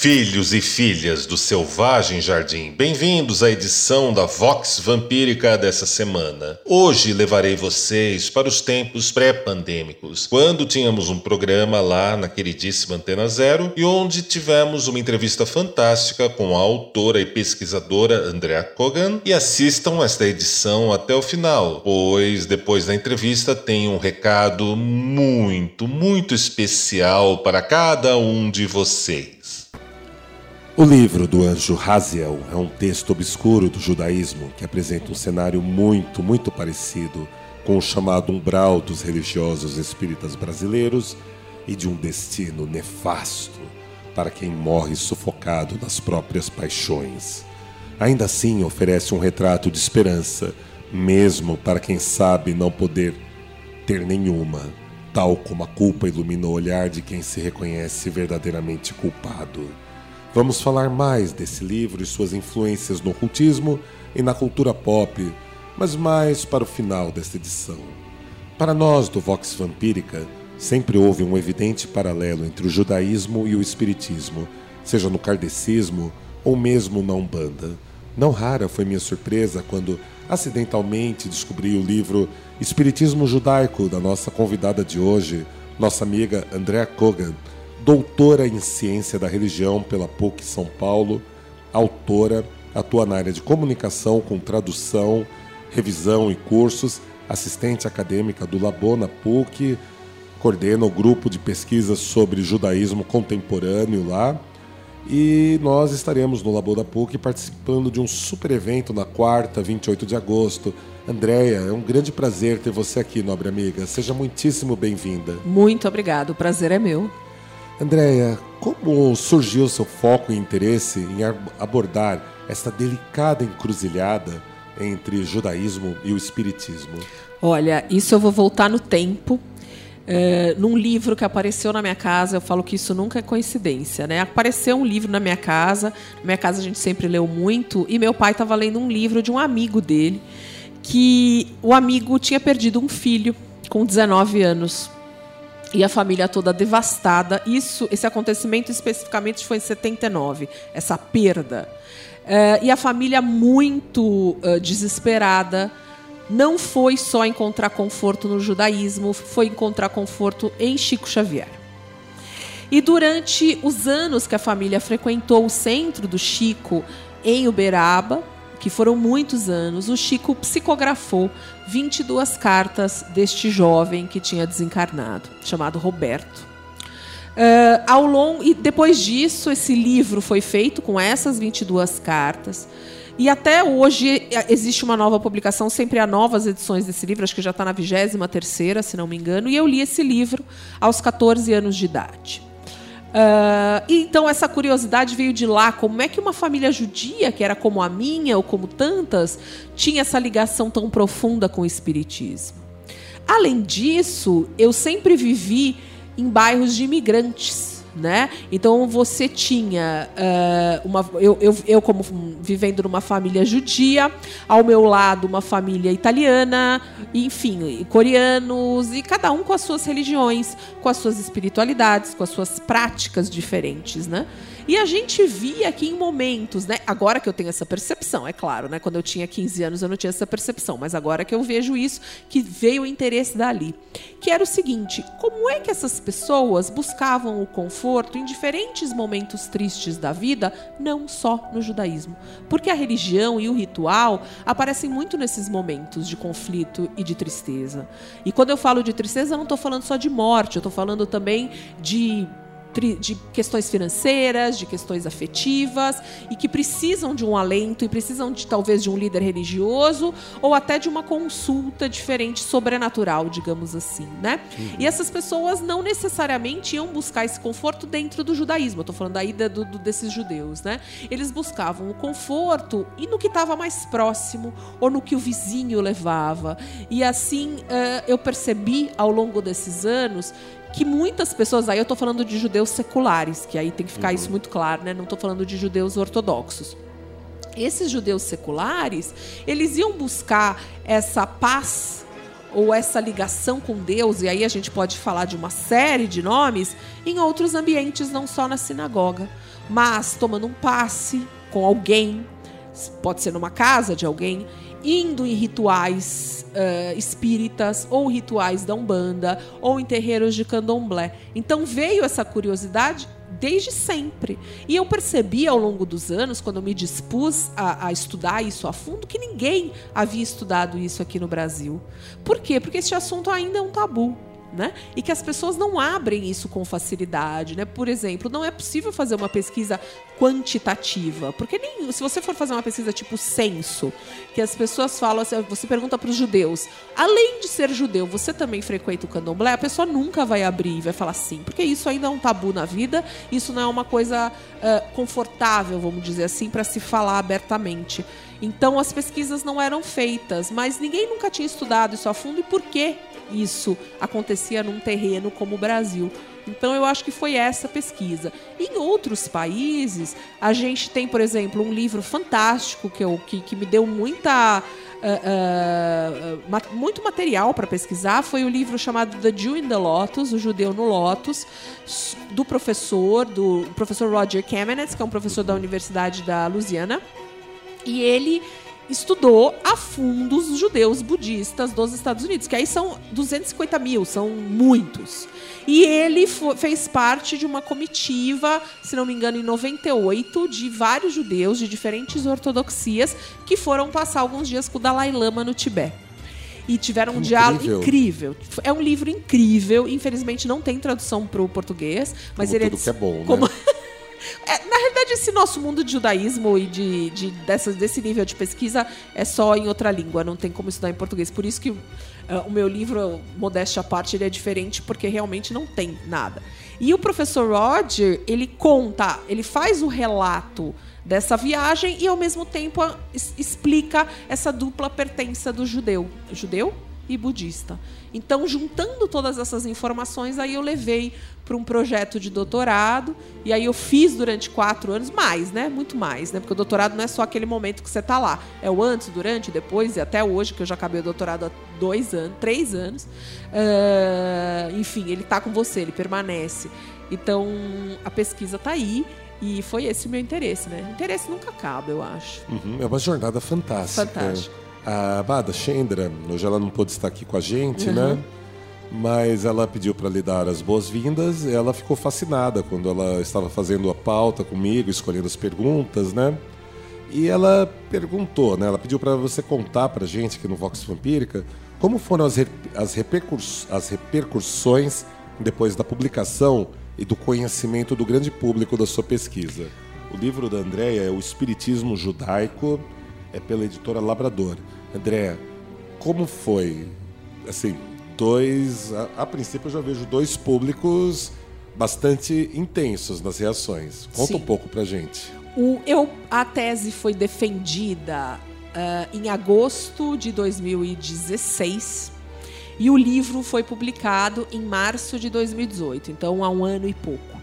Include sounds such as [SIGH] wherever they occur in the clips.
Filhos e filhas do Selvagem Jardim, bem-vindos à edição da Vox Vampírica dessa semana. Hoje levarei vocês para os tempos pré-pandêmicos, quando tínhamos um programa lá na queridíssima Antena Zero e onde tivemos uma entrevista fantástica com a autora e pesquisadora Andrea Kogan. E assistam esta edição até o final, pois depois da entrevista tem um recado muito, muito especial para cada um de vocês. O livro do anjo Raziel é um texto obscuro do judaísmo que apresenta um cenário muito, muito parecido com o chamado umbral dos religiosos espíritas brasileiros e de um destino nefasto para quem morre sufocado nas próprias paixões. Ainda assim, oferece um retrato de esperança, mesmo para quem sabe não poder ter nenhuma, tal como a culpa ilumina o olhar de quem se reconhece verdadeiramente culpado. Vamos falar mais desse livro e suas influências no ocultismo e na cultura pop, mas mais para o final desta edição. Para nós do Vox Vampírica, sempre houve um evidente paralelo entre o judaísmo e o espiritismo, seja no kardecismo ou mesmo na Umbanda. Não rara foi minha surpresa quando acidentalmente descobri o livro Espiritismo Judaico da nossa convidada de hoje, nossa amiga Andrea Kogan, doutora em ciência da religião pela PUC São Paulo, autora, atua na área de comunicação com tradução, revisão e cursos, assistente acadêmica do Labona PUC, coordena o grupo de pesquisa sobre judaísmo contemporâneo lá. E nós estaremos no Labor da PUC participando de um super evento na quarta, 28 de agosto. Andréia, é um grande prazer ter você aqui, nobre amiga. Seja muitíssimo bem-vinda. Muito obrigado, o prazer é meu. Andréia, como surgiu seu foco e interesse em abordar essa delicada encruzilhada entre judaísmo e o espiritismo? Olha, isso eu vou voltar no tempo. É, num livro que apareceu na minha casa, eu falo que isso nunca é coincidência, né? Apareceu um livro na minha casa, na minha casa a gente sempre leu muito, e meu pai estava lendo um livro de um amigo dele, que o amigo tinha perdido um filho com 19 anos e a família toda devastada. Isso, esse acontecimento especificamente foi em 79, essa perda. É, e a família muito uh, desesperada. Não foi só encontrar conforto no judaísmo, foi encontrar conforto em Chico Xavier. E durante os anos que a família frequentou o centro do Chico, em Uberaba, que foram muitos anos, o Chico psicografou 22 cartas deste jovem que tinha desencarnado, chamado Roberto. Uh, ao longo, e depois disso, esse livro foi feito com essas 22 cartas. E até hoje eh, existe uma nova publicação, sempre há novas edições desse livro, acho que já está na 23 se não me engano, e eu li esse livro aos 14 anos de idade. Uh, então essa curiosidade veio de lá, como é que uma família judia, que era como a minha ou como tantas, tinha essa ligação tão profunda com o espiritismo. Além disso, eu sempre vivi em bairros de imigrantes né? Então você tinha uh, uma, eu, eu, eu, como vivendo numa família judia, ao meu lado uma família italiana, enfim, coreanos e cada um com as suas religiões, com as suas espiritualidades, com as suas práticas diferentes, né? E a gente via que em momentos, né? Agora que eu tenho essa percepção, é claro, né? Quando eu tinha 15 anos eu não tinha essa percepção, mas agora que eu vejo isso, que veio o interesse dali. Que era o seguinte: como é que essas pessoas buscavam o conforto em diferentes momentos tristes da vida, não só no judaísmo? Porque a religião e o ritual aparecem muito nesses momentos de conflito e de tristeza. E quando eu falo de tristeza, eu não estou falando só de morte, eu estou falando também de de questões financeiras, de questões afetivas e que precisam de um alento e precisam de talvez de um líder religioso ou até de uma consulta diferente sobrenatural, digamos assim, né? E essas pessoas não necessariamente iam buscar esse conforto dentro do judaísmo. Eu tô falando aí do, do- desses judeus, né? Eles buscavam o conforto e no que estava mais próximo ou no que o vizinho levava. E assim eh, eu percebi ao longo desses anos que muitas pessoas, aí eu tô falando de judeus seculares, que aí tem que ficar isso muito claro, né? Não tô falando de judeus ortodoxos. Esses judeus seculares, eles iam buscar essa paz ou essa ligação com Deus, e aí a gente pode falar de uma série de nomes, em outros ambientes, não só na sinagoga, mas tomando um passe com alguém, pode ser numa casa de alguém, indo em rituais eh, espíritas ou rituais da Umbanda ou em terreiros de candomblé. Então veio essa curiosidade desde sempre. E eu percebi ao longo dos anos, quando eu me dispus a, a estudar isso a fundo, que ninguém havia estudado isso aqui no Brasil. Por quê? Porque esse assunto ainda é um tabu. Né? E que as pessoas não abrem isso com facilidade, né? Por exemplo, não é possível fazer uma pesquisa quantitativa, porque nem se você for fazer uma pesquisa tipo censo, que as pessoas falam assim, você pergunta para os judeus, além de ser judeu, você também frequenta o candomblé? A pessoa nunca vai abrir e vai falar sim, porque isso ainda é um tabu na vida, isso não é uma coisa ah, confortável, vamos dizer assim, para se falar abertamente. Então as pesquisas não eram feitas, mas ninguém nunca tinha estudado isso a fundo e por que isso acontecia num terreno como o Brasil. Então eu acho que foi essa pesquisa. Em outros países, a gente tem, por exemplo, um livro fantástico que, eu, que, que me deu muita. ah, ah, ma- muito material para pesquisar foi o livro chamado The Jew in the Lotus, o judeu no Lotus, do professor, do professor Roger Kamenetz, que é um professor da Universidade da Louisiana. E ele estudou a fundo os judeus budistas dos Estados Unidos, que aí são 250 mil, são muitos. E ele fez parte de uma comitiva, se não me engano, em 98, de vários judeus de diferentes ortodoxias que foram passar alguns dias com o Dalai Lama no Tibete. E tiveram um diálogo Incrível. incrível. É um livro incrível. Infelizmente não tem tradução para o português, mas Como ele é é bom, né? [LAUGHS] é, na realidade, esse nosso mundo de judaísmo e de, de- desse nível de pesquisa é só em outra língua, não tem como estudar em português. Por isso que ah, o meu livro, modéstia à parte, ele é diferente, porque realmente não tem nada. E o professor Roger, ele conta, ele faz o relato dessa viagem e, ao mesmo tempo, explica essa dupla pertença do judeu. Judeu? E budista. Então, juntando todas essas informações, aí eu levei para um projeto de doutorado e aí eu fiz durante quatro anos mais, né? Muito mais, né? Porque o doutorado não é só aquele momento que você está lá, é o antes, durante, depois e até hoje que eu já acabei o doutorado há dois anos, três anos. Ah, enfim, ele está com você, ele permanece. Então, a pesquisa está aí. E foi esse o meu interesse, né? Interesse nunca acaba, eu acho. Uhum, é uma jornada fantástica. Fantástico. A Bada Chendra, hoje ela não pôde estar aqui com a gente, Uhum. né? Mas ela pediu para lhe dar as boas-vindas e ela ficou fascinada quando ela estava fazendo a pauta comigo, escolhendo as perguntas, né? E ela perguntou, né? Ela pediu para você contar para gente aqui no Vox Vampírica como foram as, re- as, as repercussões depois da publicação e do conhecimento do grande público da sua pesquisa. O livro da Andréia é O Espiritismo Judaico, é pela editora Labrador. Andréia, como foi? Assim, dois. A, a princípio eu já vejo dois públicos bastante intensos nas reações. Conta Sim. um pouco pra gente. O, eu, a tese foi defendida ah, em agosto de 2016 e o livro foi publicado em março de 2018, então há um ano e pouco.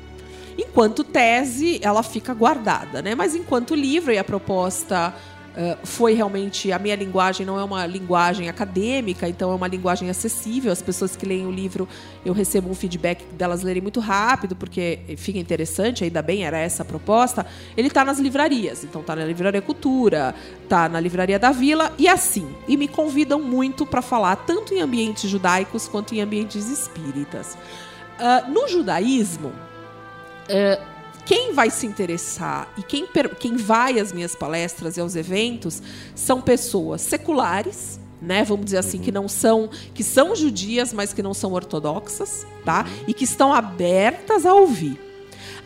Enquanto tese, ela fica guardada, né? Mas enquanto livro, e a proposta ah, foi realmente. A minha linguagem não é uma linguagem acadêmica, então é uma linguagem acessível. As pessoas que leem o livro, eu recebo um feedback delas lerem muito rápido, porque fica interessante, ainda bem, era essa a proposta. Ele está nas livrarias, então está na Livraria Cultura, está na Livraria da Vila, e assim. E me convidam muito para falar tanto em ambientes judaicos quanto em ambientes espíritas. Ah, no judaísmo, é, quem vai se interessar e quem, quem vai às minhas palestras e aos eventos são pessoas seculares, né? Vamos dizer assim, que não são, que são judias, mas que não são ortodoxas, tá? E que estão abertas a ouvir.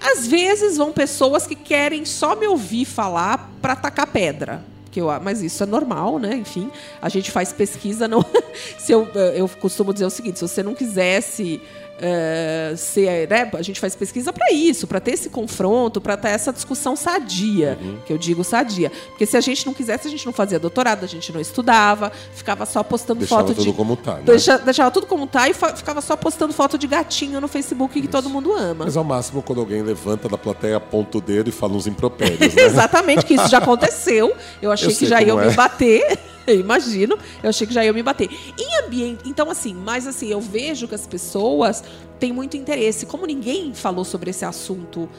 Às vezes vão pessoas que querem só me ouvir falar para tacar pedra. Que eu, mas isso é normal, né? Enfim, a gente faz pesquisa. Não, [LAUGHS] se eu, eu costumo dizer o seguinte: se você não quisesse é, ser, né, a gente faz pesquisa para isso, para ter esse confronto, para ter essa discussão sadia, uhum. que eu digo sadia. Porque se a gente não quisesse, a gente não fazia doutorado, a gente não estudava, ficava só postando deixava foto tudo de. Como tá, né? deixa, deixava tudo como tá e ficava só postando foto de gatinho no Facebook que isso. todo mundo ama. Mas ao máximo quando alguém levanta da plateia, aponta o dedo e fala uns impropérios. Né? [LAUGHS] Exatamente, que isso já [LAUGHS] aconteceu. Eu achei eu que já iam é. me bater. Eu imagino. Eu achei que já ia me bater. Em ambiente. Então, assim, mas assim, eu vejo que as pessoas têm muito interesse. Como ninguém falou sobre esse assunto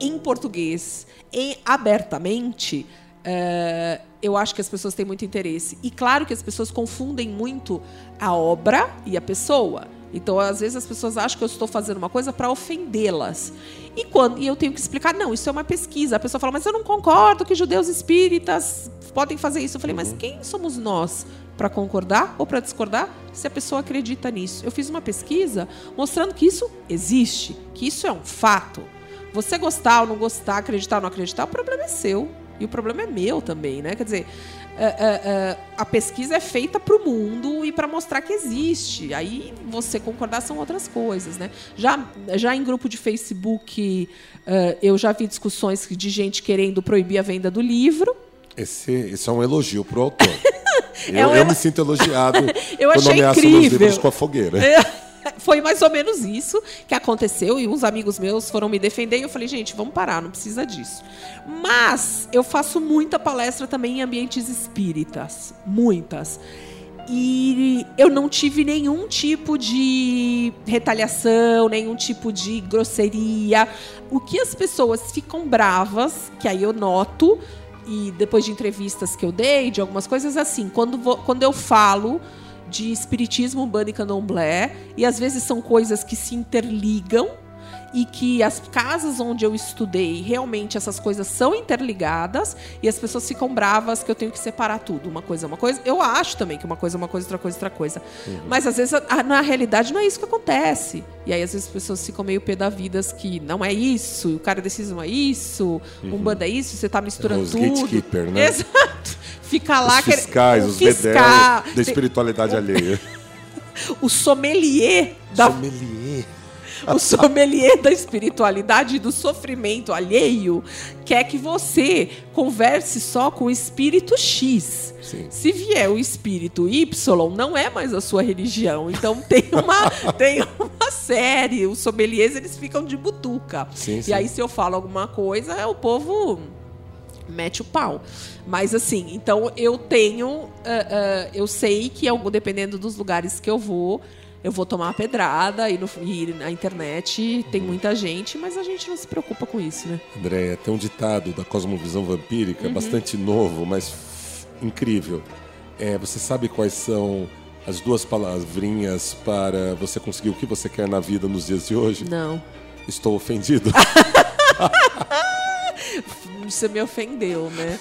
em português e abertamente. Uh, eu acho que as pessoas têm muito interesse. E claro que as pessoas confundem muito a obra e a pessoa. Então, às vezes, as pessoas acham que eu estou fazendo uma coisa para ofendê-las. E, quando, e eu tenho que explicar, não, isso é uma pesquisa. A pessoa fala, mas eu não concordo que judeus espíritas podem fazer isso. Eu falei, mas uhum. quem somos nós para concordar ou para discordar se a pessoa acredita nisso? Eu fiz uma pesquisa mostrando que isso existe, que isso é um fato. Você gostar ou não gostar, acreditar ou não acreditar, o problema é seu. E o problema é meu também, né? Quer dizer, é, é, é, a pesquisa é feita para o mundo e para mostrar que existe. Aí você concordar são outras coisas, né? Já, já em grupo de Facebook, eu já vi discussões de gente querendo proibir a venda do livro. Esse, esse é um elogio para o autor. [LAUGHS] eu, é um... eu, me sinto elogiado [LAUGHS] eu quando achei incrível. meus livros com a fogueira. [LAUGHS] Foi mais ou menos isso que aconteceu e uns amigos meus foram me defender e eu falei, gente, vamos parar, não precisa disso. Mas eu faço muita palestra também em ambientes espíritas, muitas. E eu não tive nenhum tipo de retaliação, nenhum tipo de grosseria. O que as pessoas ficam bravas, que aí eu noto, e depois de entrevistas que eu dei, de algumas coisas assim, quando, vou, quando eu falo de espiritismo umbanda e candomblé, e às vezes são coisas que se interligam e que as casas onde eu estudei, realmente essas coisas são interligadas e as pessoas ficam bravas que eu tenho que separar tudo. Uma coisa é uma coisa. Eu acho também que uma coisa é uma coisa, outra coisa é outra coisa. Uhum. Mas às vezes, na realidade, não é isso que acontece. E aí, às vezes, as pessoas ficam meio pé da vida que não é isso, o cara decide não é isso, uhum. um banda é isso, você está misturando os tudo. Gatekeeper, né? [LAUGHS] Exato. Fica lá... Os fiscais, que... os fiscal, da espiritualidade o... alheia. [LAUGHS] o sommelier da... Sommelier [LAUGHS] o sommelier da espiritualidade e do sofrimento alheio quer que você converse só com o espírito X. Sim. Se vier o espírito Y, não é mais a sua religião. Então [LAUGHS] tem uma, tem uma série. Os sommeliers eles ficam de butuca. Sim, e sim. aí, se eu falo alguma coisa, é o povo mete o pau. Mas assim, então eu tenho. Uh, uh, eu sei que, dependendo dos lugares que eu vou, eu vou tomar uma pedrada e, no, e na internet tem muita gente, mas a gente não se preocupa com isso, né? Andréia, tem um ditado da cosmovisão vampírica, uhum. bastante novo, mas incrível. É, você sabe quais são as duas palavrinhas para você conseguir o que você quer na vida nos dias de hoje? Não. Estou ofendido. [LAUGHS] [LAUGHS] você me ofendeu, né?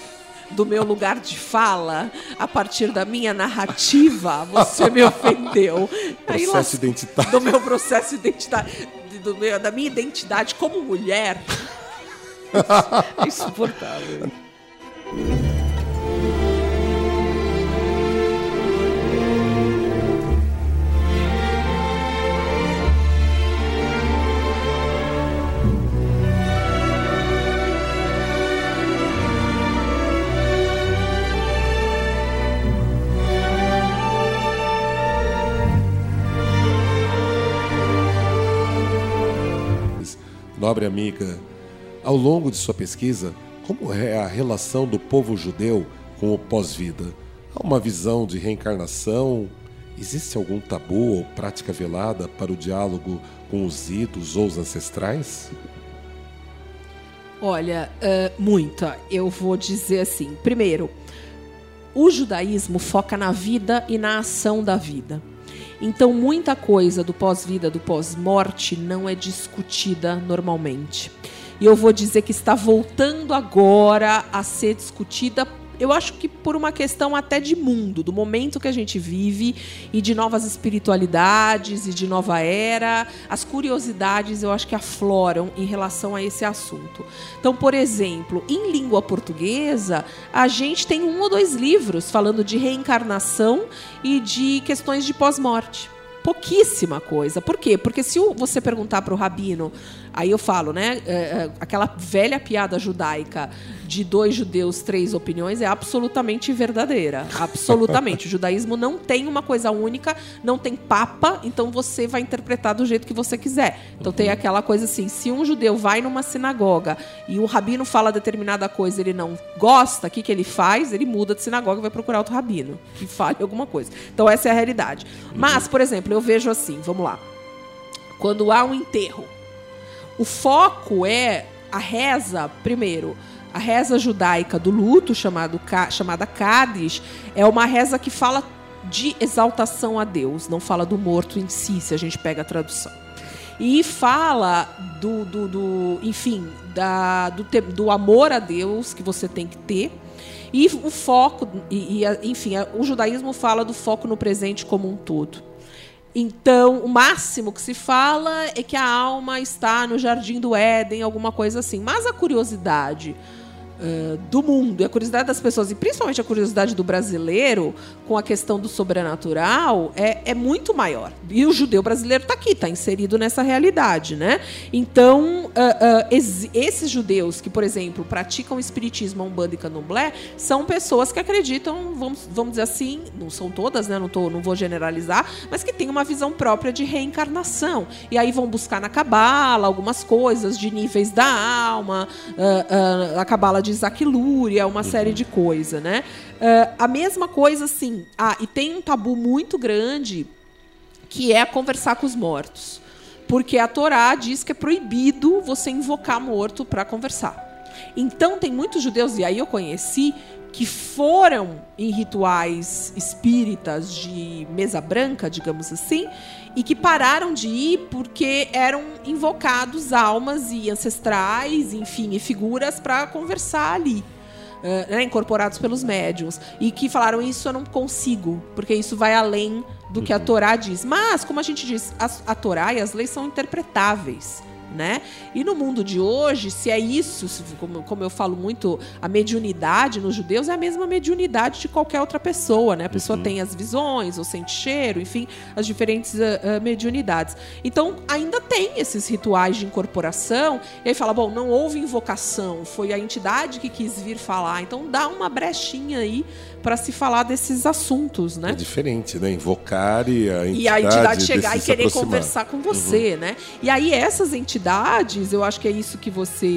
Do meu lugar de fala, a partir da minha narrativa, você me ofendeu. [LAUGHS] Processo Aí, identitário. Do meu processo identitário, do meu, da minha identidade como mulher. É [LAUGHS] insuportável. Nobre amiga, ao longo de sua pesquisa, como é a relação do povo judeu com o pós-vida? Há uma visão de reencarnação? Existe algum tabu ou prática velada para o diálogo com os idos ou os ancestrais? Olha, uh, muita. Eu vou dizer assim. Primeiro, o judaísmo foca na vida e na ação da vida. Então, muita coisa do pós-vida, do pós-morte, não é discutida normalmente. E eu vou dizer que está voltando agora a ser discutida eu acho que por uma questão até de mundo, do momento que a gente vive e de novas espiritualidades e de nova era, as curiosidades eu acho que afloram em relação a esse assunto. Então, por exemplo, em língua portuguesa, a gente tem um ou dois livros falando de reencarnação e de questões de pós-morte pouquíssima coisa. Por quê? Porque se você perguntar para o rabino, aí eu falo, né? É, é, aquela velha piada judaica de dois judeus, três opiniões é absolutamente verdadeira. Absolutamente. o judaísmo não tem uma coisa única, não tem papa, então você vai interpretar do jeito que você quiser. Então uhum. tem aquela coisa assim: se um judeu vai numa sinagoga e o rabino fala determinada coisa ele não gosta, o que, que ele faz? Ele muda de sinagoga e vai procurar outro rabino que fale alguma coisa. Então essa é a realidade. Uhum. Mas, por exemplo, eu vejo assim: vamos lá. Quando há um enterro, o foco é a reza, primeiro a reza judaica do luto, chamado, chamada Cádiz, é uma reza que fala de exaltação a Deus, não fala do morto em si, se a gente pega a tradução. E fala do, do, do enfim, da, do, do amor a Deus que você tem que ter. E o foco, e, e, enfim, o judaísmo fala do foco no presente como um todo. Então, o máximo que se fala é que a alma está no jardim do Éden, alguma coisa assim. Mas a curiosidade Uh, do mundo. E a curiosidade das pessoas, e principalmente a curiosidade do brasileiro com a questão do sobrenatural, é, é muito maior. E o judeu brasileiro está aqui, está inserido nessa realidade. Né? Então, uh, uh, esses judeus que, por exemplo, praticam espiritismo, umbanda e candomblé, são pessoas que acreditam, vamos, vamos dizer assim, não são todas, né? não, tô, não vou generalizar, mas que têm uma visão própria de reencarnação. E aí vão buscar na cabala algumas coisas de níveis da alma, a cabala de Luria, uma uhum. série de coisas, né? Uh, a mesma coisa, assim. Ah, e tem um tabu muito grande que é conversar com os mortos. Porque a Torá diz que é proibido você invocar morto para conversar. Então, tem muitos judeus, e aí eu conheci, que foram em rituais espíritas de mesa branca, digamos assim, e que pararam de ir porque eram invocados almas e ancestrais, enfim, e figuras para conversar ali. Uh, né, incorporados pelos médiums. E que falaram: Isso eu não consigo, porque isso vai além do que a uhum. Torá diz. Mas, como a gente diz, a, a Torá e as leis são interpretáveis né? E no mundo de hoje, se é isso, como, como eu falo muito, a mediunidade nos judeus é a mesma mediunidade de qualquer outra pessoa, né? A pessoa uhum. tem as visões, ou sente cheiro, enfim, as diferentes uh, uh, mediunidades. Então, ainda tem esses rituais de incorporação, e aí fala, bom, não houve invocação, foi a entidade que quis vir falar. Então, dá uma brechinha aí para se falar desses assuntos, né? É diferente, né? Invocar e a entidade, e a entidade chegar e querer conversar com você, uhum. né? E aí essas entidades, eu acho que é isso que você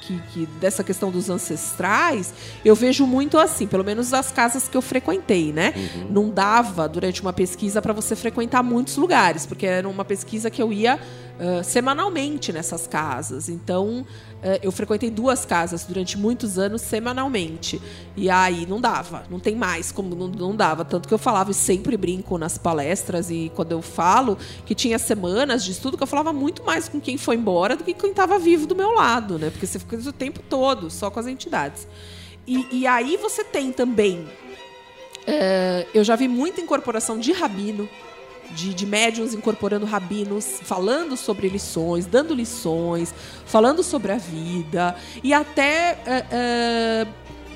que, que dessa questão dos ancestrais, eu vejo muito assim, pelo menos as casas que eu frequentei, né? Uhum. Não dava durante uma pesquisa para você frequentar muitos lugares, porque era uma pesquisa que eu ia semanalmente nessas casas. Então, eu frequentei duas casas durante muitos anos semanalmente. E aí não dava, não tem mais como não, não dava. Tanto que eu falava e sempre brinco nas palestras e quando eu falo que tinha semanas de estudo que eu falava muito mais com quem foi embora do que quem estava vivo do meu lado, né? Porque você fica o tempo todo só com as entidades. E, e aí você tem também. Eu já vi muita incorporação de rabino de, de médiums incorporando rabinos, falando sobre lições, dando lições, falando sobre a vida e até é, é,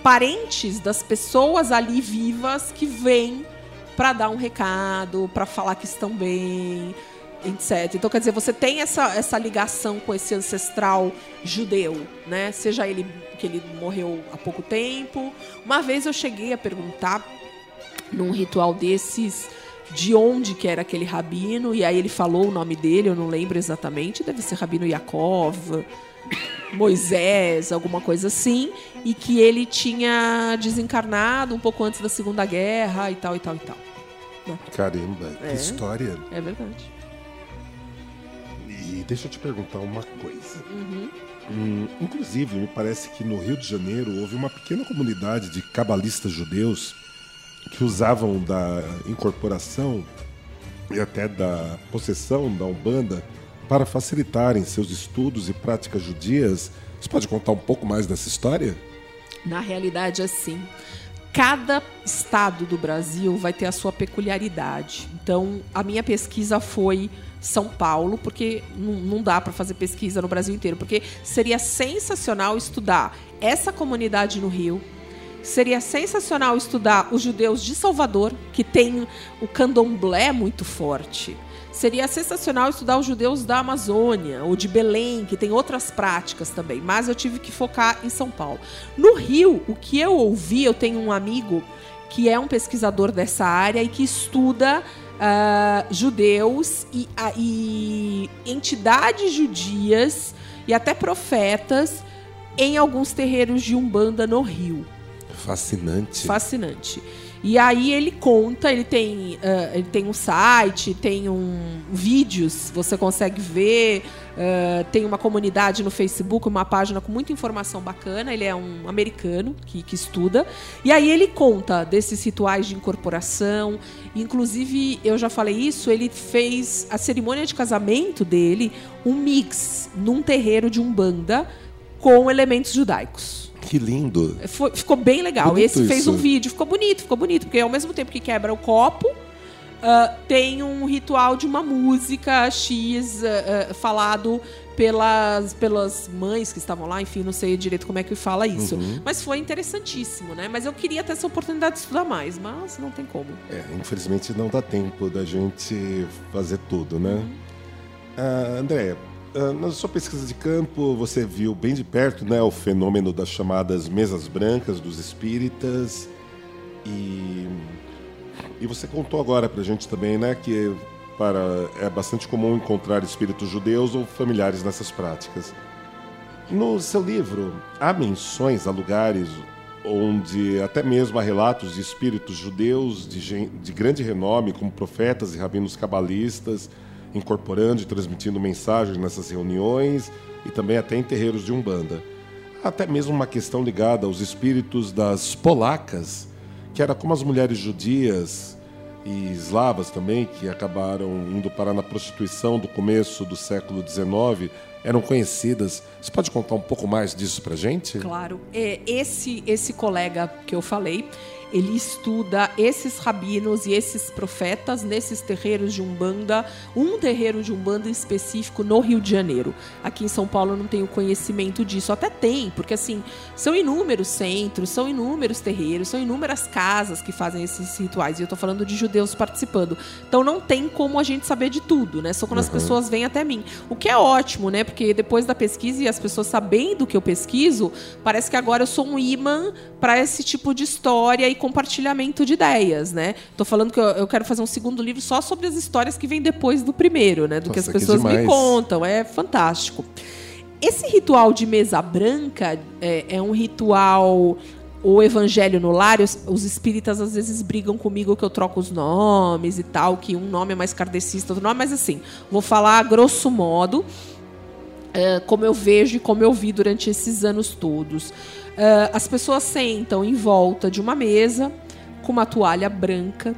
parentes das pessoas ali vivas que vêm para dar um recado, para falar que estão bem, etc. Então, quer dizer, você tem essa, essa ligação com esse ancestral judeu, né? Seja ele que ele morreu há pouco tempo. Uma vez eu cheguei a perguntar num ritual desses de onde que era aquele rabino, e aí ele falou o nome dele, eu não lembro exatamente, deve ser Rabino Yaakov, Moisés, alguma coisa assim, e que ele tinha desencarnado um pouco antes da Segunda Guerra e tal, e tal, e tal. Né? Caramba, que é, história. É verdade. E deixa eu te perguntar uma coisa. Uhum. Hum, inclusive, me parece que no Rio de Janeiro houve uma pequena comunidade de cabalistas judeus que usavam da incorporação e até da possessão da Umbanda para facilitarem seus estudos e práticas judias. Você pode contar um pouco mais dessa história? Na realidade, assim, cada estado do Brasil vai ter a sua peculiaridade. Então, a minha pesquisa foi São Paulo, porque não, dá para fazer pesquisa no Brasil inteiro, porque seria sensacional estudar essa comunidade no Rio. Seria sensacional estudar os judeus de Salvador, que tem o candomblé muito forte. Seria sensacional estudar os judeus da Amazônia ou de Belém, que tem outras práticas também, mas eu tive que focar em São Paulo. No Rio, o que eu ouvi, eu tenho um amigo que é um pesquisador dessa área e que estuda uh, judeus e, uh, e entidades judias e até profetas em alguns terreiros de Umbanda no Rio. Fascinante. Fascinante. E aí ele conta, ele tem, uh, ele tem um site, tem um vídeos, você consegue ver, uh, tem uma comunidade no Facebook, uma página com muita informação bacana. Ele é um americano que, que estuda. E aí ele conta desses rituais de incorporação. Inclusive, eu já falei isso, ele fez a cerimônia de casamento dele um mix num terreiro de Umbanda com elementos judaicos. Que lindo. Foi, ficou bem legal. Bonito Esse fez isso. um vídeo, ficou bonito, ficou bonito, porque ao mesmo tempo que quebra o copo, uh, tem um ritual de uma música X uh, uh, falado pelas, pelas mães que estavam lá, enfim, não sei direito como é que fala isso. Uhum. Mas foi interessantíssimo, né? Mas eu queria ter essa oportunidade de estudar mais, mas não tem como. É, infelizmente não dá tempo da gente fazer tudo, né? Uhum. Uh, André, na sua pesquisa de campo, você viu bem de perto né, o fenômeno das chamadas mesas brancas dos espíritas. E, e você contou agora para a gente também né, que para, é bastante comum encontrar espíritos judeus ou familiares nessas práticas. No seu livro, há menções a lugares onde até mesmo há relatos de espíritos judeus de, de grande renome, como profetas e rabinos cabalistas incorporando e transmitindo mensagens nessas reuniões e também até em terreiros de Umbanda. Até mesmo uma questão ligada aos espíritos das polacas, que era como as mulheres judias e eslavas também, que acabaram indo parar na prostituição do começo do século XIX, eram conhecidas. Você pode contar um pouco mais disso para gente? Claro. É, esse, esse colega que eu falei, ele estuda esses rabinos e esses profetas nesses terreiros de Umbanda, um terreiro de Umbanda específico no Rio de Janeiro. Aqui em São Paulo eu não tenho conhecimento disso, até tem, porque assim, são inúmeros centros, são inúmeros terreiros, são inúmeras casas que fazem esses rituais, e eu estou falando de judeus participando. Então não tem como a gente saber de tudo, né? Só quando uhum. as pessoas vêm até mim. O que é ótimo, né? Porque depois da pesquisa e as pessoas sabendo que eu pesquiso, parece que agora eu sou um imã para esse tipo de história e compartilhamento de ideias, né? Tô falando que eu, eu, quero fazer um segundo livro só sobre as histórias que vêm depois do primeiro, né? Do Nossa, que as pessoas que me contam. É fantástico. Esse ritual de mesa branca é, é um ritual o evangelho no lar, os, os, espíritas às vezes brigam comigo que eu troco os nomes e tal, que um nome é mais kardecista, outro nome, mas assim, vou falar grosso modo, é, como eu vejo e como eu vi durante esses anos todos. Uh, as pessoas sentam em volta de uma mesa com uma toalha branca,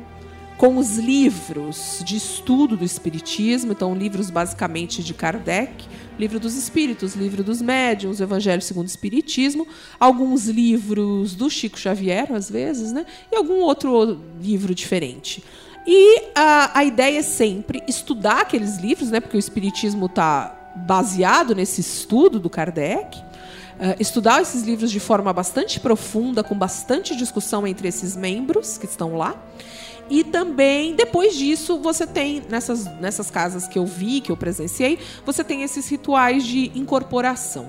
com os livros de estudo do Espiritismo, então livros basicamente de Kardec, livro dos Espíritos, livro dos Médiuns, Evangelho segundo o Espiritismo, alguns livros do Chico Xavier, às vezes, né? E algum outro livro diferente. E a, a ideia é sempre estudar aqueles livros, né? Porque o Espiritismo está baseado nesse estudo do Kardec uh, estudar esses livros de forma bastante profunda, com bastante discussão entre esses membros que estão lá. E também, depois disso, você tem, nessas, nessas casas que eu vi, que eu presenciei, você tem esses rituais de incorporação.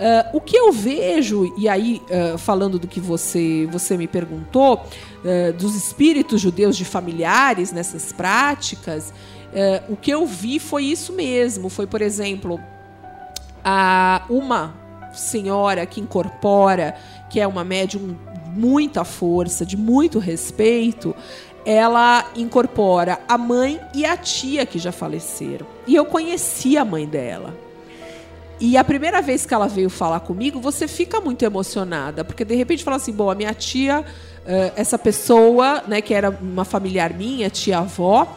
Uh, o que eu vejo, e aí uh, falando do que você, você me perguntou, uh, dos espíritos judeus de familiares nessas práticas, o que eu vi foi isso mesmo. Foi, por exemplo, a, uma senhora que incorpora, que é uma médium muita força, de muito respeito, ela incorpora a mãe e a tia que já faleceram. E eu conheci a mãe dela. E a primeira vez que ela veio falar comigo, você fica muito emocionada, porque de repente fala assim: bom, a minha tia, essa pessoa, né, que era uma familiar minha, tia-avó,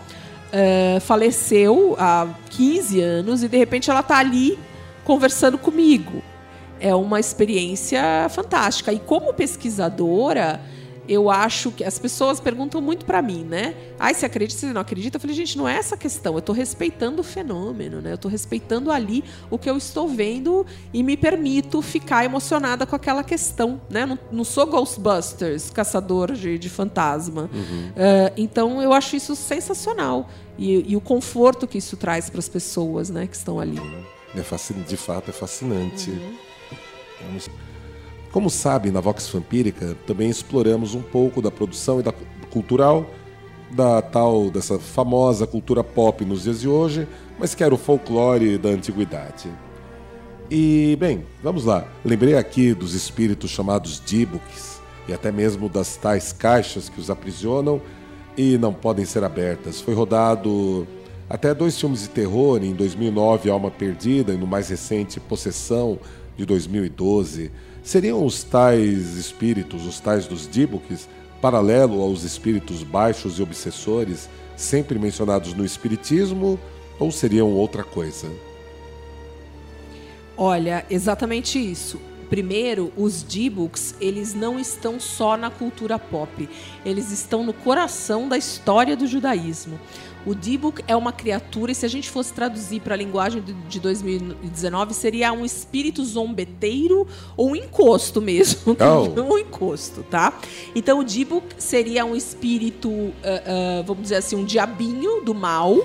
faleceu há 15 anos e de repente ela está ali conversando comigo. é uma experiência fantástica. E como pesquisadora, eu acho que as pessoas perguntam muito para mim, né? Ai, você acredita, você não acredita? Eu falei, gente, não é essa questão. Eu estou respeitando o fenômeno, né? Eu estou respeitando ali o que eu estou vendo e me permito ficar emocionada com aquela questão, né? Não, não sou Ghostbusters, caçador de, de fantasma. Uhum. Uh, então, eu acho isso sensacional e, e, o conforto que isso traz para as pessoas, né? Que estão ali. É fascinante, de fato, é fascinante. Uhum. Como sabe, na Vox Vampírica também exploramos um pouco da produção e da cultural da tal dessa famosa cultura pop nos dias de hoje, mas que era o folclore da antiguidade. E bem, vamos lá. Lembrei aqui dos espíritos chamados Dibuks e até mesmo das tais caixas que os aprisionam e não podem ser abertas. Foi rodado até dois filmes de terror em 2009, Alma Perdida, e no mais recente Possessão de 2012. Seriam os tais espíritos, os tais dos Dibuks, paralelo aos espíritos baixos e obsessores, sempre mencionados no Espiritismo, ou seriam outra coisa? Olha, exatamente isso. Primeiro, os D-books, eles não estão só na cultura pop, eles estão no coração da história do judaísmo. O D-book é uma criatura, e se a gente fosse traduzir para a linguagem de 2019, seria um espírito zombeteiro ou um encosto mesmo. [LAUGHS] Oh. um encosto, tá? Então o D-book seria um espírito, uh, uh, vamos dizer assim, um diabinho do mal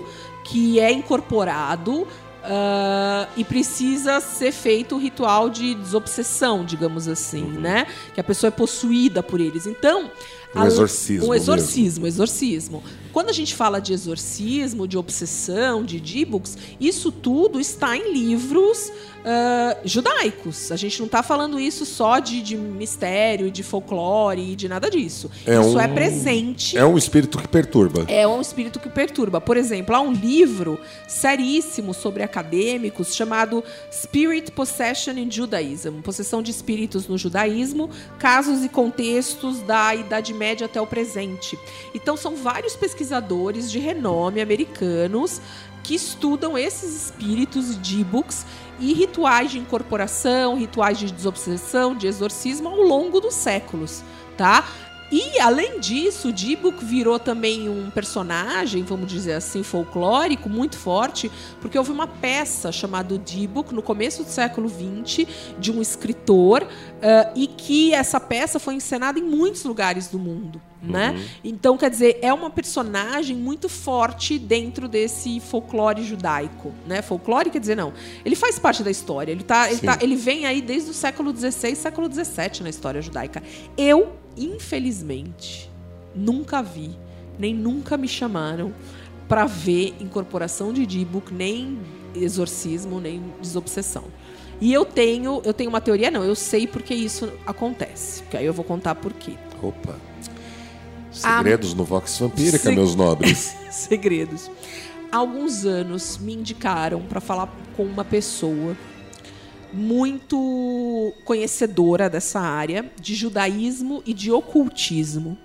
que é incorporado Uh, e precisa ser feito o ritual de desobsessão, digamos assim, uhum. né? Que a pessoa é possuída por eles. Então, um exorcismo. Um exorcismo, mesmo. exorcismo. Quando a gente fala de exorcismo, de obsessão, de díbuks, isso tudo está em livros uh, judaicos. A gente não está falando isso só de, de mistério, de folclore e de nada disso. É isso um, é presente. É um espírito que perturba. É um espírito que perturba. Por exemplo, há um livro seríssimo sobre acadêmicos chamado Spirit Possession in Judaism possessão de espíritos no judaísmo, casos e contextos da Idade Média até o presente. Então, são vários pesquisadores de renome americanos que estudam esses espíritos de books e rituais de incorporação, rituais de desobsessão, de exorcismo ao longo dos séculos, tá? E, além disso, o Dibuk virou também um personagem, vamos dizer assim, folclórico muito forte, porque houve uma peça chamada Dibuk, no começo do século XX, de um escritor, uh, e que essa peça foi encenada em muitos lugares do mundo. Né? Uhum. Então, quer dizer, é uma personagem muito forte dentro desse folclore judaico. Né? Folclore quer dizer, não. Ele faz parte da história. Ele, tá, ele, tá, ele vem aí desde o século XVI, século XVII na história judaica. Eu infelizmente, nunca vi, nem nunca me chamaram para ver incorporação de D-book, nem exorcismo, nem desobsessão. E eu tenho, eu tenho uma teoria, não, eu sei porque isso acontece. Que aí eu vou contar por quê. Opa. Segredos ah, no Vox Vampírica, seg... meus nobres. [LAUGHS] Segredos. Há alguns anos me indicaram para falar com uma pessoa muito conhecedora dessa área de judaísmo e de ocultismo.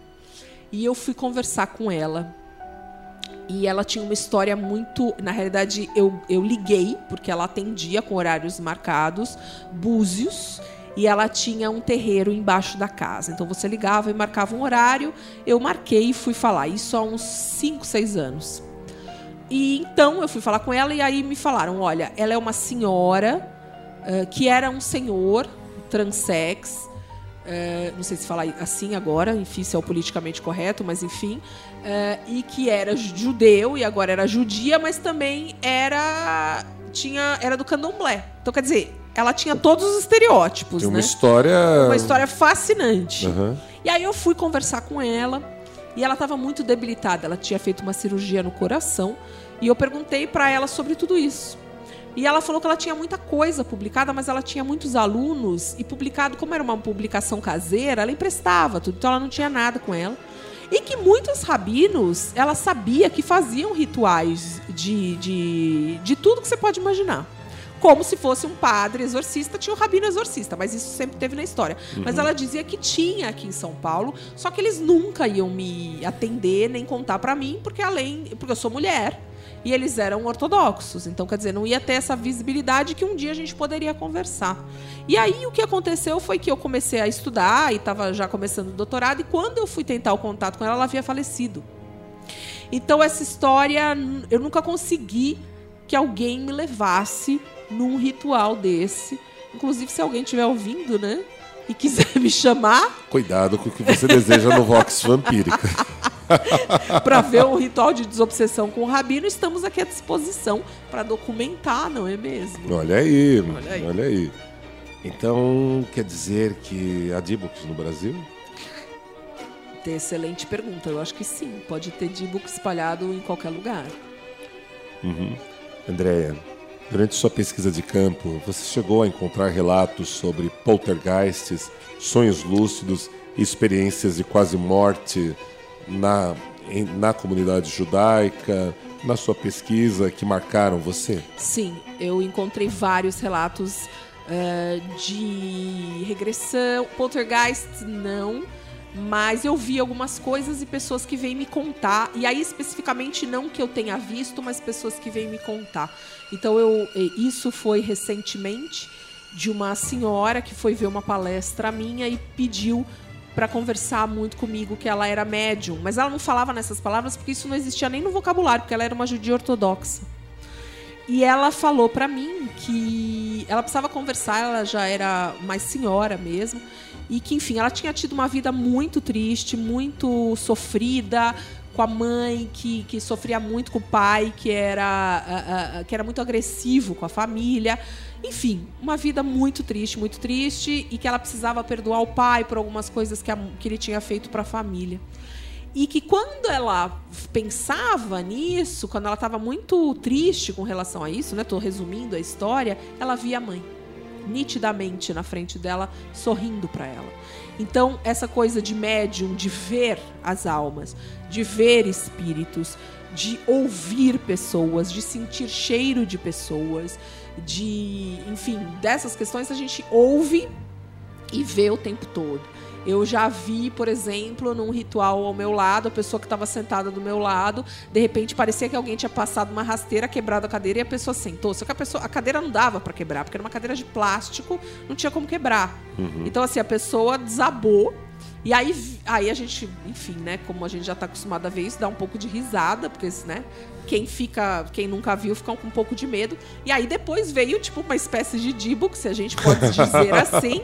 E eu fui conversar com ela. E ela tinha uma história muito. Na realidade, eu, eu liguei, porque ela atendia com horários marcados, Búzios, e ela tinha um terreiro embaixo da casa. Então você ligava e marcava um horário, eu marquei e fui falar. Isso há uns 5, 6 anos. E então eu fui falar com ela e aí me falaram: olha, ela é uma senhora uh, que era um senhor transex, uh, não sei se falar assim agora, enfim, se é o politicamente correto, mas enfim, uh, e que era judeu e agora era judia, mas também era tinha era do candomblé. Então quer dizer, ela tinha todos os estereótipos, Tem uma né? história uma história fascinante. Uhum. E aí eu fui conversar com ela e ela estava muito debilitada. Ela tinha feito uma cirurgia no coração e eu perguntei para ela sobre tudo isso. E ela falou que ela tinha muita coisa publicada, mas ela tinha muitos alunos e publicado, como era uma publicação caseira, ela emprestava tudo, então ela não tinha nada com ela. E que muitos rabinos, ela sabia que faziam rituais de, de, de tudo que você pode imaginar como se fosse um padre exorcista, tinha o rabino exorcista, mas isso sempre teve na história. Uhum. Mas ela dizia que tinha aqui em São Paulo, só que eles nunca iam me atender nem contar para mim, porque além, porque eu sou mulher e eles eram ortodoxos. Então, quer dizer, não ia ter essa visibilidade que um dia a gente poderia conversar. E aí o que aconteceu foi que eu comecei a estudar e estava já começando o doutorado, e quando eu fui tentar o contato com ela, ela havia falecido. Então, essa história, eu nunca consegui que alguém me levasse num ritual desse. Inclusive, se alguém estiver ouvindo, né? E quiser [LAUGHS] me chamar. Cuidado com o que você deseja no Vox Vampírica. [LAUGHS] para ver um ritual de desobsessão com o Rabino, estamos aqui à disposição para documentar, não é mesmo? Olha aí, olha aí, olha aí. Então, quer dizer que há D-Books no Brasil? Excelente pergunta. Eu acho que sim. Pode ter D-Book espalhado em qualquer lugar. Uhum. Andréia, durante sua pesquisa de campo, você chegou a encontrar relatos sobre poltergeists, sonhos lúcidos e experiências de quase morte na, em, na comunidade judaica, na sua pesquisa, que marcaram você? Sim, eu encontrei vários relatos uh, de regressão. Poltergeist, não. Mas eu vi algumas coisas e pessoas que vêm me contar. E aí, especificamente, não que eu tenha visto, mas pessoas que vêm me contar. Então, eu, isso foi recentemente de uma senhora que foi ver uma palestra minha e pediu para conversar muito comigo que ela era médium, mas ela não falava nessas palavras porque isso não existia nem no vocabulário, porque ela era uma judia ortodoxa. E ela falou para mim que ela precisava conversar, ela já era mais senhora mesmo, e que enfim, ela tinha tido uma vida muito triste, muito sofrida, com a mãe que, que sofria muito com o pai, que era, uh, uh, que era muito agressivo com a família. Enfim, uma vida muito triste, muito triste, e que ela precisava perdoar o pai por algumas coisas que, a, que ele tinha feito para a família. E que quando ela pensava nisso, quando ela estava muito triste com relação a isso, né? Estou resumindo a história, ela via a mãe nitidamente na frente dela, sorrindo para ela. Então, essa coisa de médium, de ver as almas, de ver espíritos, de ouvir pessoas, de sentir cheiro de pessoas, de, enfim, dessas questões a gente ouve e vê o tempo todo. Eu já vi, por exemplo, num ritual ao meu lado, a pessoa que estava sentada do meu lado, de repente parecia que alguém tinha passado uma rasteira, quebrado a cadeira e a pessoa sentou. Só que a, pessoa, a cadeira não dava para quebrar, porque era uma cadeira de plástico, não tinha como quebrar. Uhum. Então, assim, a pessoa desabou. E aí, aí a gente, enfim, né, como a gente já está acostumado a ver isso, dá um pouco de risada, porque, né, quem fica, quem nunca viu, fica com um pouco de medo. E aí depois veio, tipo, uma espécie de Dibook, se a gente pode dizer [LAUGHS] assim,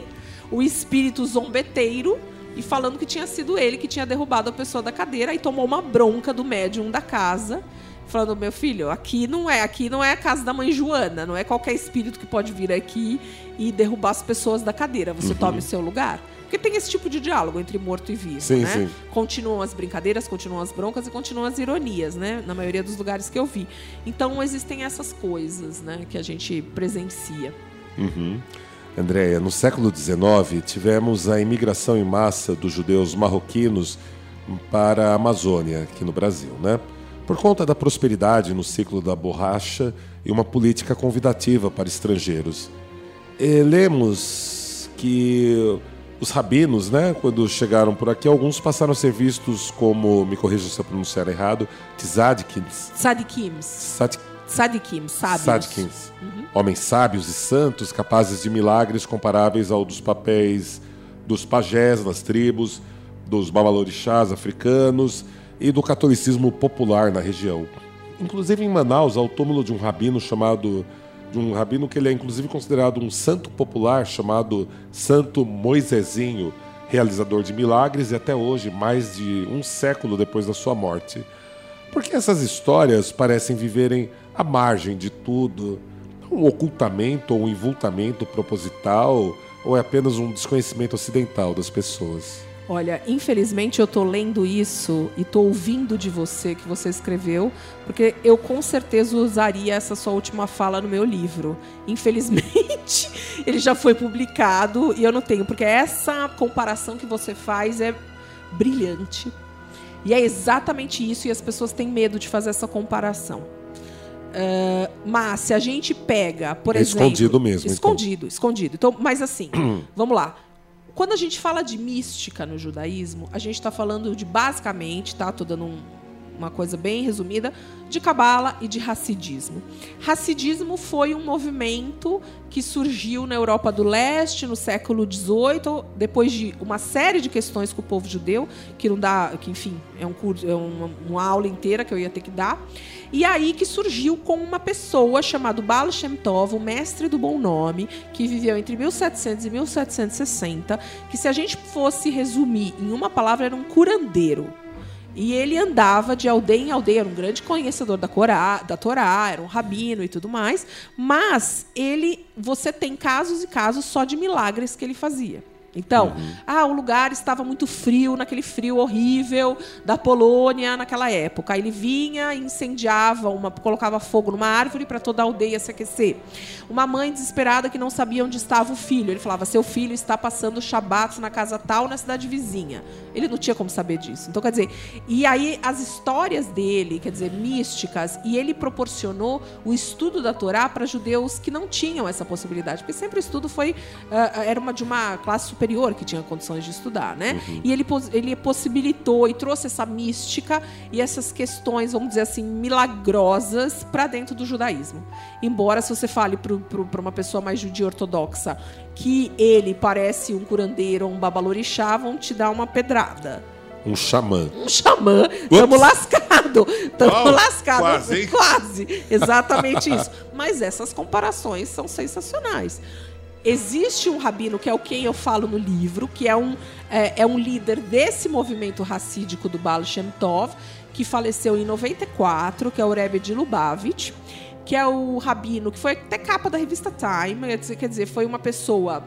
o espírito zombeteiro e falando que tinha sido ele que tinha derrubado a pessoa da cadeira e tomou uma bronca do médium da casa, falando: "Meu filho, aqui não é, aqui não é a casa da mãe Joana, não é qualquer espírito que pode vir aqui e derrubar as pessoas da cadeira. Você uhum. tome o seu lugar." Porque tem esse tipo de diálogo entre morto e vivo, sim, né? Sim. Continuam as brincadeiras, continuam as broncas e continuam as ironias, né? Na maioria dos lugares que eu vi. Então existem essas coisas, né? Que a gente presencia. Uhum. Andréia, no século XIX tivemos a imigração em massa dos judeus marroquinos para a Amazônia, aqui no Brasil, né? Por conta da prosperidade no ciclo da borracha e uma política convidativa para estrangeiros. E lemos que os rabinos, né, quando chegaram por aqui, alguns passaram a ser vistos como, me corrija se eu pronunciar errado, tzadikins. Tzadikims. Tzadikims, sábios. Tzadikims. Uhum. Homens sábios e santos, capazes de milagres comparáveis ao dos papéis dos pajés nas tribos, dos babalorixás africanos e do catolicismo popular na região. Inclusive em Manaus, há o túmulo de um rabino chamado de um rabino que ele é inclusive considerado um santo popular chamado Santo Moisesinho, realizador de milagres e até hoje, mais de um século depois da sua morte. Porque essas histórias parecem viverem à margem de tudo, um ocultamento ou um invultamento proposital ou é apenas um desconhecimento ocidental das pessoas? Olha, infelizmente eu tô lendo isso e tô ouvindo de você que você escreveu, porque eu com certeza usaria essa sua última fala no meu livro. Infelizmente, [LAUGHS] ele já foi publicado e eu não tenho, porque essa comparação que você faz é brilhante. E é exatamente isso, e as pessoas têm medo de fazer essa comparação. Uh, mas se a gente pega, por é exemplo. Escondido mesmo. Então. Escondido, então. escondido. Então, mas assim, [CLEARS THROAT] vamos lá. Quando a gente fala de mística no judaísmo, a gente está falando de basicamente, tá? Tô dando um, uma coisa bem resumida, de Cabala e de Hassidismo. Hassidismo foi um movimento que surgiu na Europa do Leste no século XVIII, depois de uma série de questões com o povo judeu, que não dá, que enfim, é, um curso, é uma, uma aula inteira que eu ia ter que dar. E aí que surgiu com uma pessoa chamada Baal Shem Tov, o mestre do bom nome, que viveu entre 1700 e 1760, que se a gente fosse resumir em uma palavra, era um curandeiro. E ele andava de aldeia em aldeia, era um grande conhecedor da, Corá, da Torá, era um rabino e tudo mais, mas ele, você tem casos e casos só de milagres que ele fazia. Então, uhum. ah, o lugar estava muito frio, naquele frio horrível da Polônia naquela época. Ele vinha, incendiava, uma, colocava fogo numa árvore para toda a aldeia se aquecer. Uma mãe desesperada que não sabia onde estava o filho. Ele falava: seu filho está passando o Shabat na casa tal, na cidade vizinha. Ele não tinha como saber disso. Então, quer dizer, e aí as histórias dele, quer dizer, místicas, e ele proporcionou o estudo da Torá para judeus que não tinham essa possibilidade, porque sempre o estudo foi uh, era uma de uma classe superior que tinha condições de estudar, né? Uhum. E ele, ele possibilitou e trouxe essa mística e essas questões, vamos dizer assim, milagrosas para dentro do judaísmo. Embora, se você fale para uma pessoa mais judia ortodoxa que ele parece um curandeiro ou um babalorixá, vão te dar uma pedrada. Um xamã. Um xamã. Estamos lascados. Estamos lascados. Quase, quase. Exatamente isso. Mas essas comparações são sensacionais. Existe um rabino, que é o quem eu falo no livro, que é um, é, é um líder desse movimento racídico do Baal Shem Tov, que faleceu em 94, que é o Rebbe de Lubavitch, que é o rabino, que foi até capa da revista Time, quer dizer, foi uma pessoa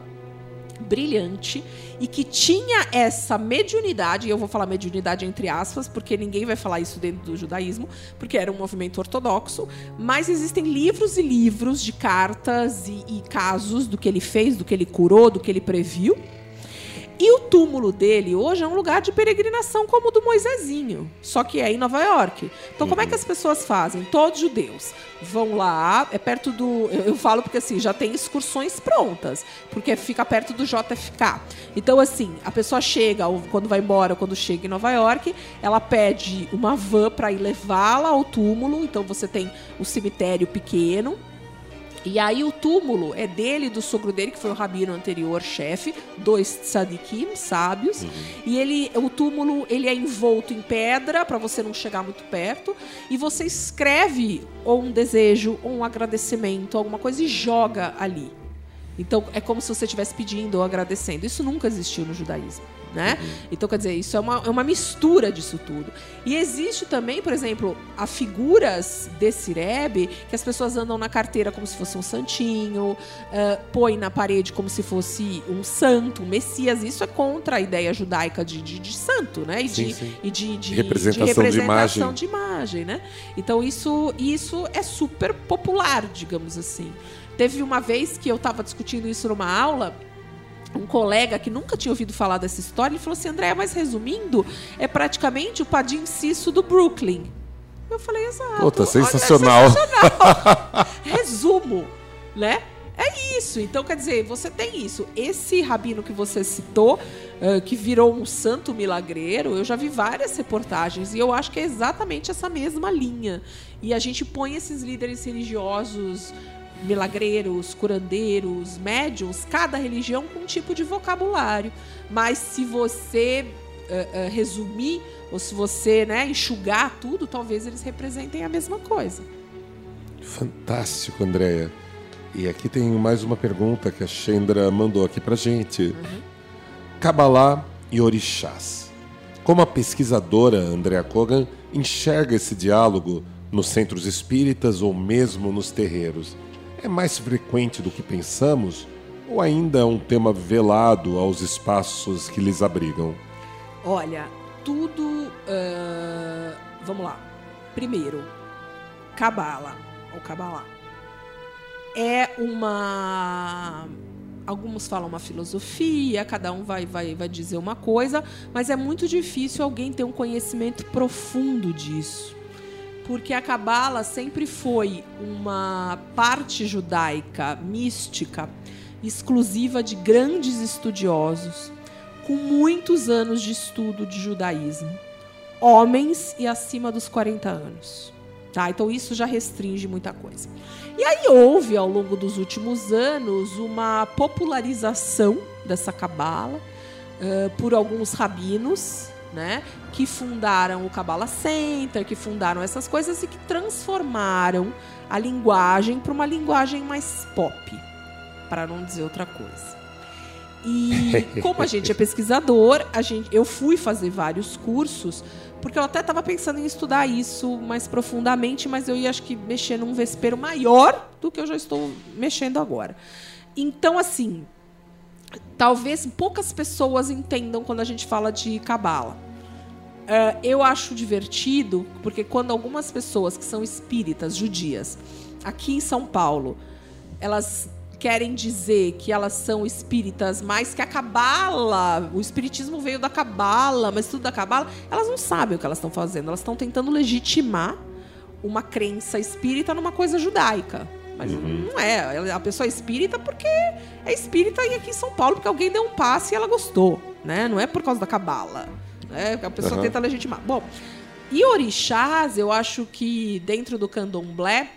brilhante e que tinha essa mediunidade, e eu vou falar mediunidade entre aspas, porque ninguém vai falar isso dentro do judaísmo, porque era um movimento ortodoxo, mas existem livros e livros de cartas e, e casos do que ele fez, do que ele curou, do que ele previu. E o túmulo dele hoje é um lugar de peregrinação como o do Moisésinho, só que é em Nova York. Então, como é que as pessoas fazem? Todos judeus vão lá, é perto do. Eu, falo porque assim, já tem excursões prontas, porque fica perto do JFK. Então, assim, a pessoa chega, quando vai embora, quando chega em Nova York, ela pede uma van para ir levá-la ao túmulo. Então, você tem o cemitério pequeno e aí o túmulo é dele, do sogro dele, que foi o rabino anterior, chefe, dois tzadikim, sábios. Uhum. E ele, o túmulo ele é envolto em pedra para você não chegar muito perto. E você escreve ou um desejo, ou um agradecimento, alguma coisa e joga ali. Então é como se você estivesse pedindo ou agradecendo. Isso nunca existiu no judaísmo né? Uhum. Então, quer dizer, isso é uma, é uma mistura disso tudo. E existe também, por exemplo, a figuras desse Rebbe que as pessoas andam na carteira como se fosse um santinho, uh, põe na parede como se fosse um santo, um Messias. Isso é contra a ideia judaica de, de, de santo, né? E, sim, de, sim. e de, de, representação, de, representação de, imagem. imagem, né? Então, isso, isso é super popular, digamos assim. Teve uma vez que eu estava discutindo isso numa aula um colega que nunca tinha ouvido falar dessa história, ele falou assim, André, mas resumindo, é praticamente o Padim Cisso do Brooklyn. Eu falei, exato. Pô, tá sensacional. Olha, é sensacional. [LAUGHS] Resumo, né? É isso. Então, quer dizer, você tem isso. Esse rabino que você citou, uh, que virou um santo milagreiro, eu já vi várias reportagens e eu acho que é exatamente essa mesma linha. E a gente põe esses líderes religiosos milagreiros, curandeiros, médiums, cada religião com um tipo de vocabulário. Mas se você uh, uh, resumir, ou se você né, enxugar tudo, talvez eles representem a mesma coisa. Fantástico, Andréia. E aqui tem mais uma pergunta que a Chendra mandou aqui pra gente. Uhum. Kabbalah e orixás. Como a pesquisadora Andrea Kogan enxerga esse diálogo nos centros espíritas ou mesmo nos terreiros? É mais frequente do que pensamos ou ainda é um tema velado aos espaços que lhes abrigam? Olha, tudo. Uh, vamos lá. Primeiro, Cabala, ou Cabalá. É uma. Alguns falam uma filosofia, cada um vai, vai, vai dizer uma coisa, mas é muito difícil alguém ter um conhecimento profundo disso porque a Cabala sempre foi uma parte judaica mística exclusiva de grandes estudiosos com muitos anos de estudo de judaísmo. homens e acima dos 40 anos. Tá? Então isso já restringe muita coisa. E aí houve, ao longo dos últimos anos, uma popularização dessa cabala uh, por alguns rabinos, né, que fundaram o Kabbalah Center, que fundaram essas coisas e que transformaram a linguagem para uma linguagem mais pop, para não dizer outra coisa. E [LAUGHS] como a gente é pesquisador, a gente, eu fui fazer vários cursos porque eu até estava pensando em estudar isso mais profundamente, mas eu ia acho que mexer num vespeiro maior do que eu já estou mexendo agora. Então, assim, talvez poucas pessoas entendam quando a gente fala de cabala. Uh, eu acho divertido, porque quando algumas pessoas que são espíritas, judias, aqui em São Paulo, elas querem dizer que elas são espíritas mais que a cabala, o espiritismo veio da cabala, mas tudo da cabala, elas não sabem o que elas estão fazendo. Elas estão tentando legitimar uma crença espírita numa coisa judaica. Mas uhum. não é. A pessoa é espírita porque é espírita e aqui em São Paulo porque alguém deu um passe e ela gostou, né? Não é por causa da cabala. Né? A pessoa uhum. tenta legitimar. Bom, e orixás, eu acho que dentro do candomblé,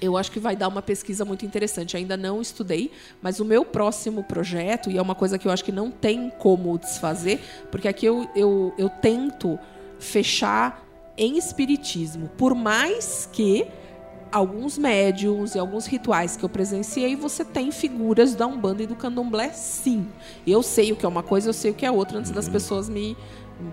eu acho que vai dar uma pesquisa muito interessante. Ainda não estudei, mas o meu próximo projeto, e é uma coisa que eu acho que não tem como desfazer, porque aqui eu, eu, eu tento fechar em espiritismo. Por mais que alguns médiums e alguns rituais que eu presenciei, você tem figuras da Umbanda e do Candomblé, sim. Eu sei o que é uma coisa, eu sei o que é outra, antes das uhum. pessoas me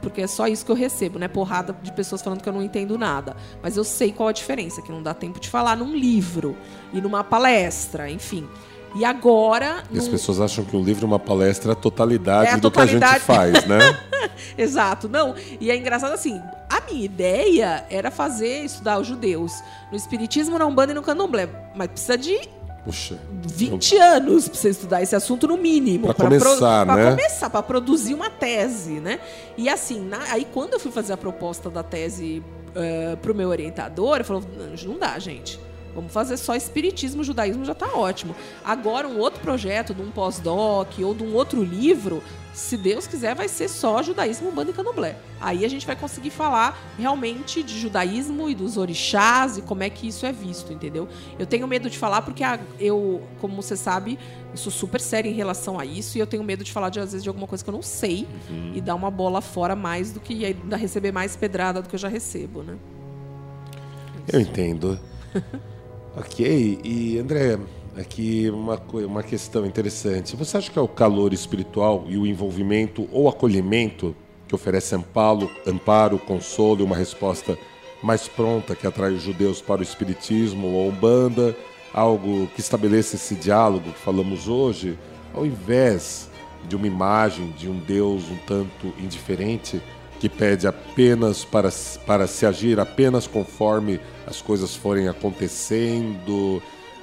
porque é só isso que eu recebo, né? Porrada de pessoas falando que eu não entendo nada. Mas eu sei qual a diferença, que não dá tempo de falar num livro e numa palestra, enfim. E agora. E as pessoas acham que um livro é uma palestra é a totalidade é a do totalidade... que a gente faz, né? [LAUGHS] Exato. Não. E é engraçado assim: minha ideia era fazer, estudar os judeus no Espiritismo, na Umbanda e no Candomblé. Mas precisa de Puxa. 20 eu... anos para você estudar esse assunto no mínimo. Para começar, pro... né? Para começar, para produzir uma tese, né? E assim, na... aí quando eu fui fazer a proposta da tese uh, eh, para o meu orientador, ele falou, não dá, gente. Vamos fazer só espiritismo, judaísmo já está ótimo. Agora, um outro projeto de um pós-doc ou de um outro livro, se Deus quiser, vai ser só judaísmo, banda e candomblé. Aí a gente vai conseguir falar realmente de judaísmo e dos orixás e como é que isso é visto, entendeu? Eu tenho medo de falar porque eu, como você sabe, eu sou super séria em relação a isso e eu tenho medo de falar, de, às vezes, de alguma coisa que eu não sei uhum. e dar uma bola fora mais do que ainda receber mais pedrada do que eu já recebo, né? Eu entendo. [LAUGHS] Ok, e André, aqui uma, uma questão interessante. Você acha que é o calor espiritual e o envolvimento ou acolhimento que oferece amparo, amparo, consolo e uma resposta mais pronta que atrai os judeus para o espiritismo ou umbanda, algo que estabeleça esse diálogo que falamos hoje, ao invés de uma imagem de um Deus um tanto indiferente que pede apenas para, para se agir apenas conforme as coisas forem acontecendo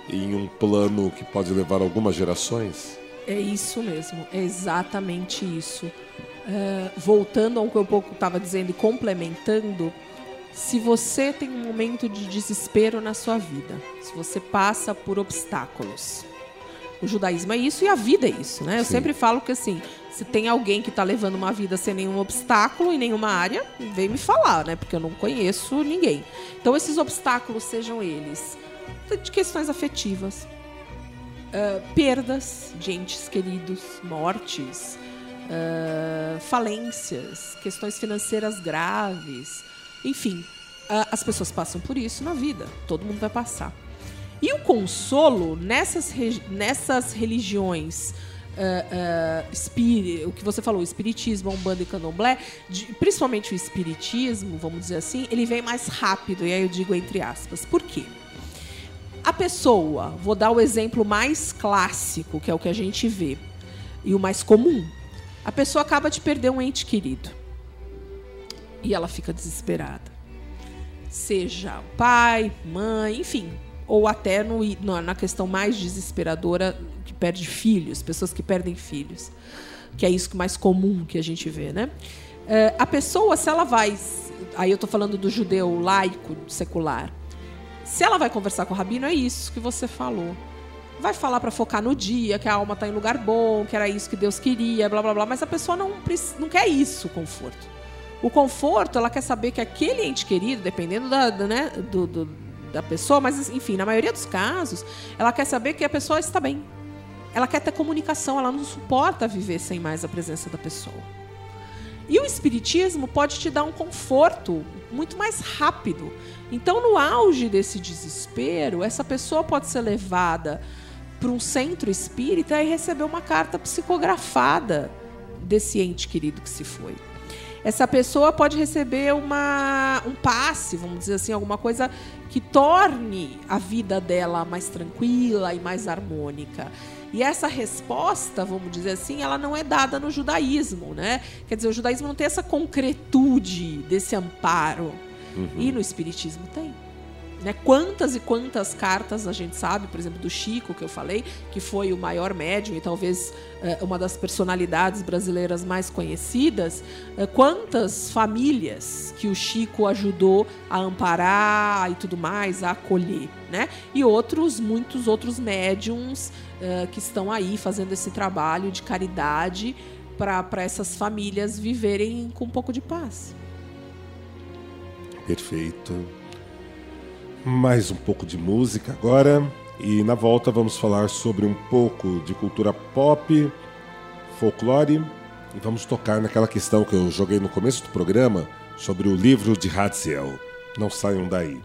em um plano que pode levar algumas gerações? É isso mesmo, é exatamente isso. Uh, voltando ao que eu pouco estava dizendo e complementando, se você tem um momento de desespero na sua vida, se você passa por obstáculos, o judaísmo é isso e a vida é isso, né? Eu sempre falo que assim, se tem alguém que está levando uma vida sem nenhum obstáculo em nenhuma área, vem me falar, né? Porque eu não conheço ninguém. Então, esses obstáculos, sejam eles de questões afetivas, uh, perdas de entes queridos, mortes, uh, falências, questões financeiras graves, enfim, uh, as pessoas passam por isso na vida. Todo mundo vai passar. E o consolo nessas, nessas religiões uh, uh, o que você falou, espiritismo, umbanda e candomblé, de, principalmente o espiritismo, vamos dizer assim, ele vem mais rápido, e aí eu digo entre aspas. Por quê? A pessoa, vou dar o exemplo mais clássico, que é o que a gente vê, e o mais comum. A pessoa acaba de perder um ente querido. E ela fica desesperada. Seja pai, mãe, enfim, ou até no, na questão mais desesperadora que perde filhos, pessoas que perdem filhos, que é isso mais comum que a gente vê, né? É, a pessoa, se ela vai, aí eu estou falando do judeu laico secular, se ela vai conversar com o rabino, é isso que você falou. Vai falar para focar no dia, que a alma está em lugar bom, que era isso que Deus queria, blá blá blá, mas a pessoa não, não quer isso, conforto. O conforto, ela quer saber que aquele ente querido, dependendo da, da, né, do, do, da pessoa, mas enfim, na maioria dos casos, ela quer saber que a pessoa está bem. Ela quer ter comunicação, ela não suporta viver sem mais a presença da pessoa. E o espiritismo pode te dar um conforto muito mais rápido. Então, no auge desse desespero, essa pessoa pode ser levada para um centro espírita e receber uma carta psicografada desse ente querido que se foi. Essa pessoa pode receber uma, um passe, vamos dizer assim, alguma coisa que torne a vida dela mais tranquila e mais harmônica. E essa resposta, vamos dizer assim, ela não é dada no judaísmo, né? Quer dizer, o judaísmo não tem essa concretude desse amparo. Uhum. E no espiritismo tem. Né? Quantas e quantas cartas a gente sabe, por exemplo, do Chico, que eu falei, que foi o maior médium e talvez eh, uma das personalidades brasileiras mais conhecidas. Eh, quantas famílias que o Chico ajudou a amparar e tudo mais, a acolher. Né? E outros, muitos outros médiums eh, que estão aí fazendo esse trabalho de caridade para essas famílias viverem com um pouco de paz. Perfeito mais um pouco de música agora. E na volta vamos falar sobre um pouco de cultura pop, folclore e vamos tocar naquela questão que eu joguei no começo do programa sobre o livro de Hatziel. Não saiam daí.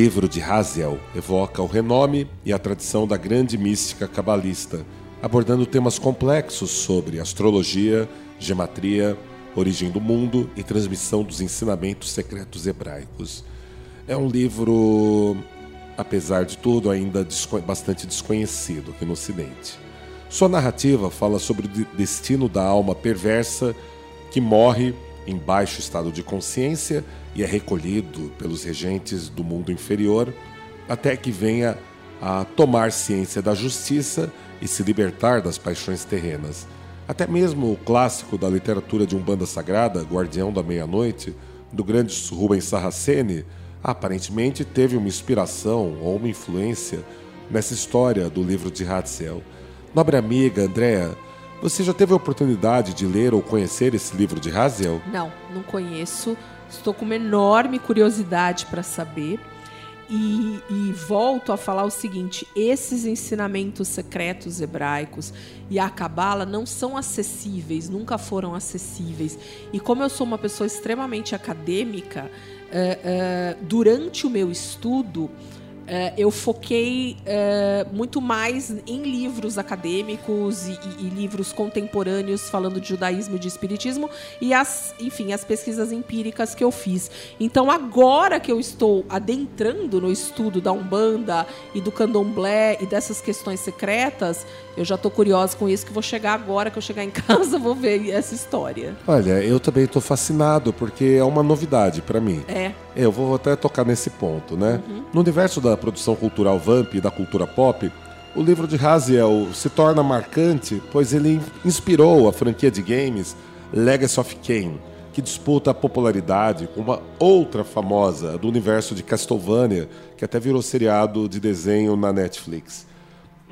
Livro de Haziel evoca o renome e a tradição da grande mística cabalista, abordando temas complexos sobre astrologia, gematria, origem do mundo e transmissão dos ensinamentos secretos hebraicos. É um livro, apesar de tudo, ainda bastante desconhecido aqui no Ocidente. Sua narrativa fala sobre o destino da alma perversa que morre em baixo estado de consciência e é recolhido pelos regentes do mundo inferior até que venha a tomar ciência da justiça e se libertar das paixões terrenas. Até mesmo o clássico da literatura de Umbanda Sagrada, Guardião da Meia-Noite, do grande Rubens Saraceni, aparentemente teve uma inspiração ou uma influência nessa história do livro de Hatzel. Nobre amiga Andréa, você já teve a oportunidade de ler ou conhecer esse livro de Hazel? Não, não conheço. Estou com uma enorme curiosidade para saber. E, e, volto a falar o seguinte: esses ensinamentos secretos hebraicos e a Cabala não são acessíveis, nunca foram acessíveis. E como eu sou uma pessoa extremamente acadêmica, uh, uh, durante o meu estudo, Uh, eu foquei uh, muito mais em livros acadêmicos e, e, e, livros contemporâneos falando de judaísmo e de espiritismo e as, enfim, as pesquisas empíricas que eu fiz. Então, agora que eu estou adentrando no estudo da Umbanda e do Candomblé e dessas questões secretas, eu já estou curiosa com isso que vou chegar agora que eu chegar em [LAUGHS] casa vou ver essa história. Olha, eu também estou fascinado porque é uma novidade para mim. É. Eu vou até tocar nesse ponto, né? Uhum. No universo da produção cultural Vamp e da cultura pop, o livro de Haziel se torna marcante, pois ele inspirou a franquia de games Legacy of Kain, que disputa a popularidade com uma outra famosa do universo de Castlevania, que até virou seriado de desenho na Netflix.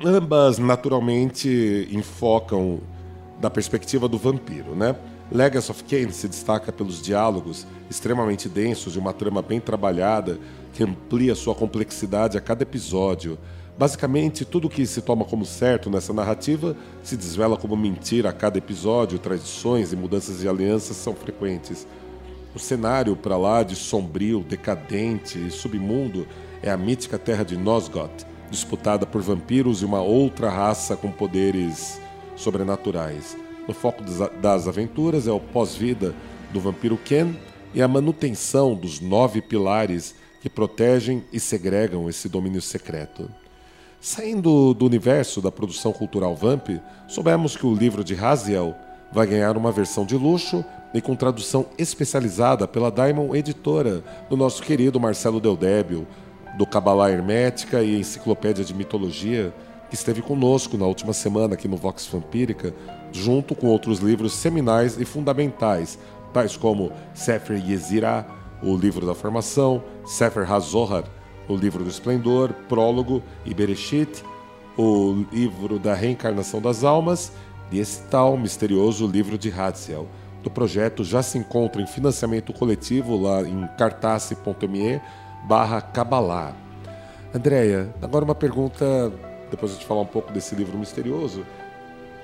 Ambas naturalmente enfocam da perspectiva do vampiro, né? Legacy of Kain se destaca pelos diálogos extremamente densos e uma trama bem trabalhada que amplia sua complexidade a cada episódio. Basicamente, tudo que se toma como certo nessa narrativa se desvela como mentira a cada episódio, tradições e mudanças de alianças são frequentes. O cenário para lá de sombrio, decadente e submundo é a mítica terra de Nosgoth, disputada por vampiros e uma outra raça com poderes sobrenaturais. O foco das aventuras é o pós-vida do vampiro Ken e a manutenção dos nove pilares que protegem e segregam esse domínio secreto. Saindo do universo da produção cultural Vamp, soubemos que o livro de Raziel vai ganhar uma versão de luxo e com tradução especializada pela Diamond Editora, do nosso querido Marcelo Deldébio, do Cabalá Hermética e Enciclopédia de Mitologia, que esteve conosco na última semana aqui no Vox Vampírica, junto com outros livros seminais e fundamentais, tais como Sefer Yezirah, o livro da formação, Sefer HaZohar, o livro do esplendor, Prólogo e Bereshit, o livro da reencarnação das almas e esse tal misterioso livro de Hatziel. Do projeto já se encontra em financiamento coletivo lá em cartace.me barra Kabbalah. Andréia, agora uma pergunta, depois de falar um pouco desse livro misterioso.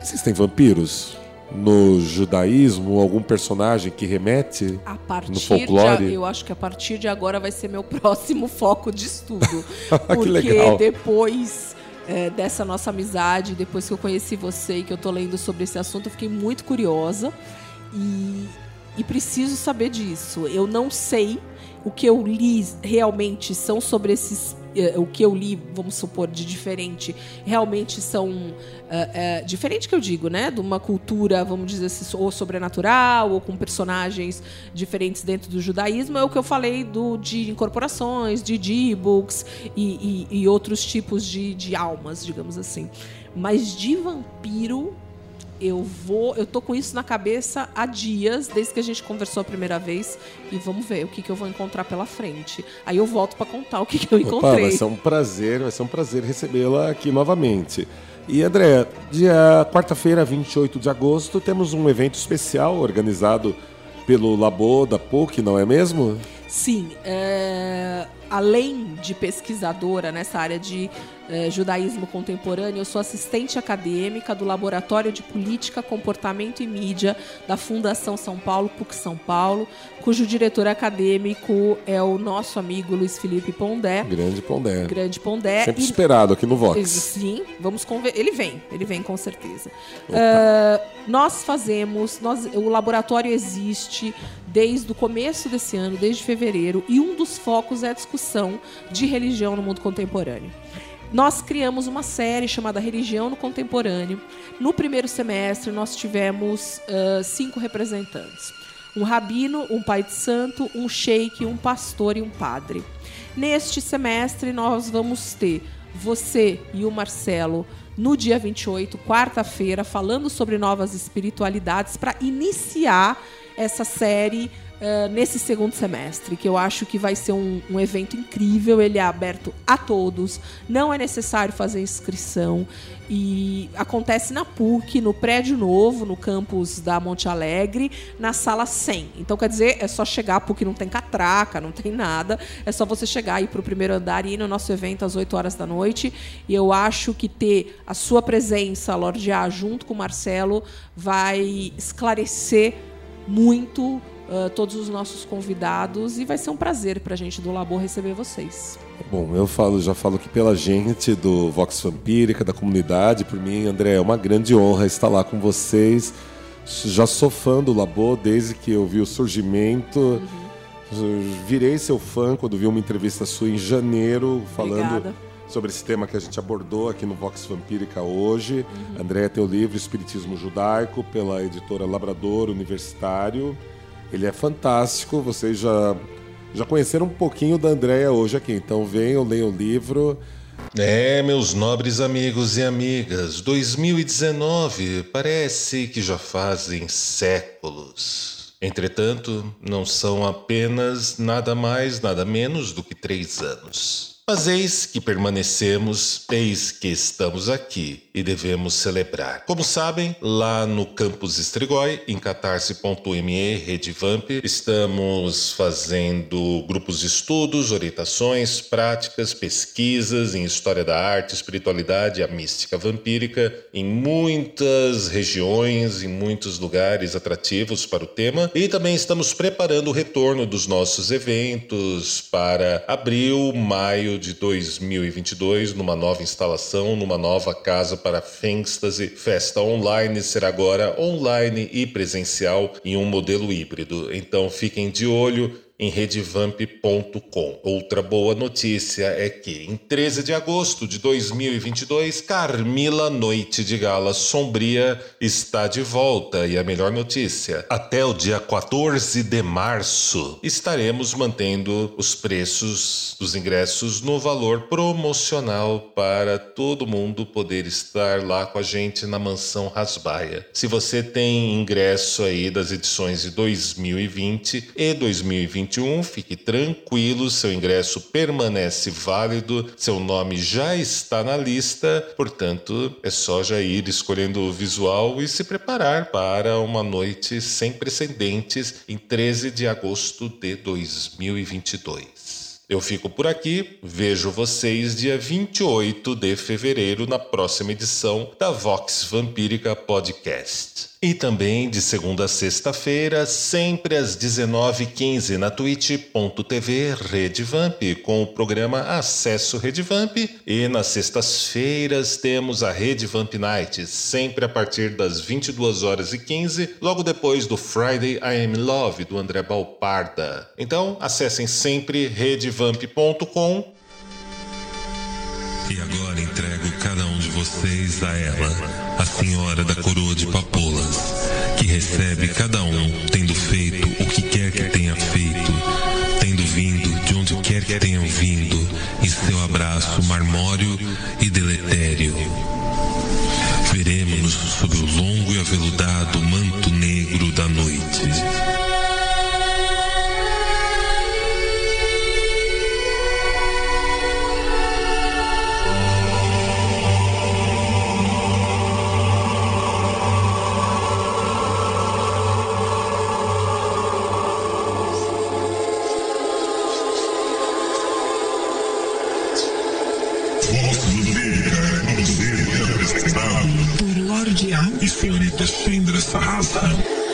Existem vampiros? No judaísmo, algum personagem que remete a partir no folclore? De, eu acho que a partir de agora vai ser meu [LAUGHS] próximo foco de estudo. [LAUGHS] porque legal. depois é, dessa nossa amizade, depois que eu conheci você e que eu tô lendo sobre esse assunto, eu fiquei muito curiosa e, e preciso saber disso. Eu não sei o que eu li realmente são sobre esses o que eu li, vamos supor, de diferente, realmente são uh, uh, diferente que eu digo, né, de uma cultura, vamos dizer assim, ou sobrenatural ou com personagens diferentes dentro do judaísmo, é o que eu falei do de incorporações, de d-books e, e, e, outros tipos de, de almas, digamos assim. Mas de vampiro eu vou, eu tô com isso na cabeça há dias, desde que a gente conversou a primeira vez, e vamos ver o que, que eu vou encontrar pela frente. Aí eu volto para contar o que, que eu encontrei. Opa, vai ser um prazer, vai ser um prazer recebê-la aqui novamente. E André, dia quarta-feira, 28 de agosto, temos um evento especial organizado pelo Labo da PUC, não é mesmo? Sim, é... além de pesquisadora nessa área de é, judaísmo contemporâneo, eu sou assistente acadêmica do Laboratório de Política, Comportamento e Mídia da Fundação São Paulo, PUC São Paulo, cujo diretor acadêmico é o nosso amigo Luiz Felipe Pondé. Grande Pondé. Grande Pondé. Sempre e... esperado aqui no Vox. Sim, vamos conver... ele vem, ele vem com certeza. Uh, nós fazemos, nós, o laboratório existe desde o começo desse ano, desde fevereiro, e um dos focos é a discussão de religião no mundo contemporâneo nós criamos uma série chamada Religião no Contemporâneo. No primeiro semestre, nós tivemos uh, cinco representantes: um rabino, um pai de santo, um sheik, um pastor e um padre. Neste semestre, nós vamos ter você e o Marcelo no dia 28, quarta-feira, falando sobre novas espiritualidades para iniciar essa série uh, nesse segundo semestre, que eu acho que vai ser um, um, evento incrível. Ele é aberto a todos, não é necessário fazer inscrição. E acontece na PUC, no prédio novo, no campus da Monte Alegre, na sala 100. Então, quer dizer, é só chegar, PUC não tem catraca, não tem nada. É só você chegar aí para o primeiro andar e ir no nosso evento às 8 horas da noite. E eu acho que ter a sua presença, Lorde A, junto com o Marcelo, vai esclarecer muito uh, todos os nossos convidados e vai ser um prazer para a gente do Labor receber vocês. Bom, eu falo, já falo que pela gente do Vox Vampírica, da comunidade, por mim, André, é uma grande honra estar lá com vocês. Já sou fã do Labor desde que eu vi o surgimento. Uhum. Virei seu fã quando vi uma entrevista sua em janeiro falando Obrigada. sobre esse tema que a gente abordou aqui no Vox Vampírica hoje. Uhum. André tem o livro Espiritismo Judaico pela editora Labrador Universitário. Ele é fantástico, vocês já, já conheceram um pouquinho da Andréia hoje aqui, então venham, leiam o livro. É, meus nobres amigos e amigas, 2019 parece que já fazem séculos. Entretanto, não são apenas nada mais, nada menos do que três anos. Mas eis que permanecemos, eis que estamos aqui e devemos celebrar. Como sabem, lá no campus Estrigói, em catarse.me, Redivamp, estamos fazendo grupos de estudos, orientações, práticas, pesquisas em história da arte, espiritualidade a mística vampírica em muitas regiões, em muitos lugares atrativos para o tema. E também estamos preparando o retorno dos nossos eventos para abril, maio fevereiro de 2022, numa nova instalação, numa nova casa para Fengstase. Festa online será agora online e presencial em um modelo híbrido. Então fiquem de olho em redevamp.com. Outra boa notícia é que, em 13 de agosto de 2022, Carmila Noite de Gala Sombria está de volta. E a melhor notícia: até o dia 14 de março, estaremos mantendo os preços dos ingressos no valor promocional para todo mundo poder estar lá com a gente na mansão Rasbaia. Se você tem ingresso aí das edições de 2020 e 2021, 2021. Fique tranquilo, seu ingresso permanece válido, seu nome já está na lista, portanto, é só já ir escolhendo o visual e se preparar para uma noite sem precedentes em 13 de agosto de 2022. Eu fico por aqui, vejo vocês dia 28 de fevereiro na próxima edição da Vox Vampírica Podcast. E também de segunda a sexta-feira, sempre às 19h15 na twitch.tv Redvamp, com o programa Acesso Redvamp. E nas sextas-feiras temos a Redvamp Night, sempre a partir das 22 horas e 15, logo depois do Friday I Am Love do André Balparda. Então, acessem sempre redvamp.com. E agora entrego cada um de vocês a ela a Senhora da Coroa de Papolas, que recebe cada um tendo feito o que quer que tenha feito, tendo vindo de onde quer que tenham vindo, em seu abraço marmório e deletério. Veremos-nos sob o longo e aveludado manto negro da noite. A e senhorita Chandra Sahasra.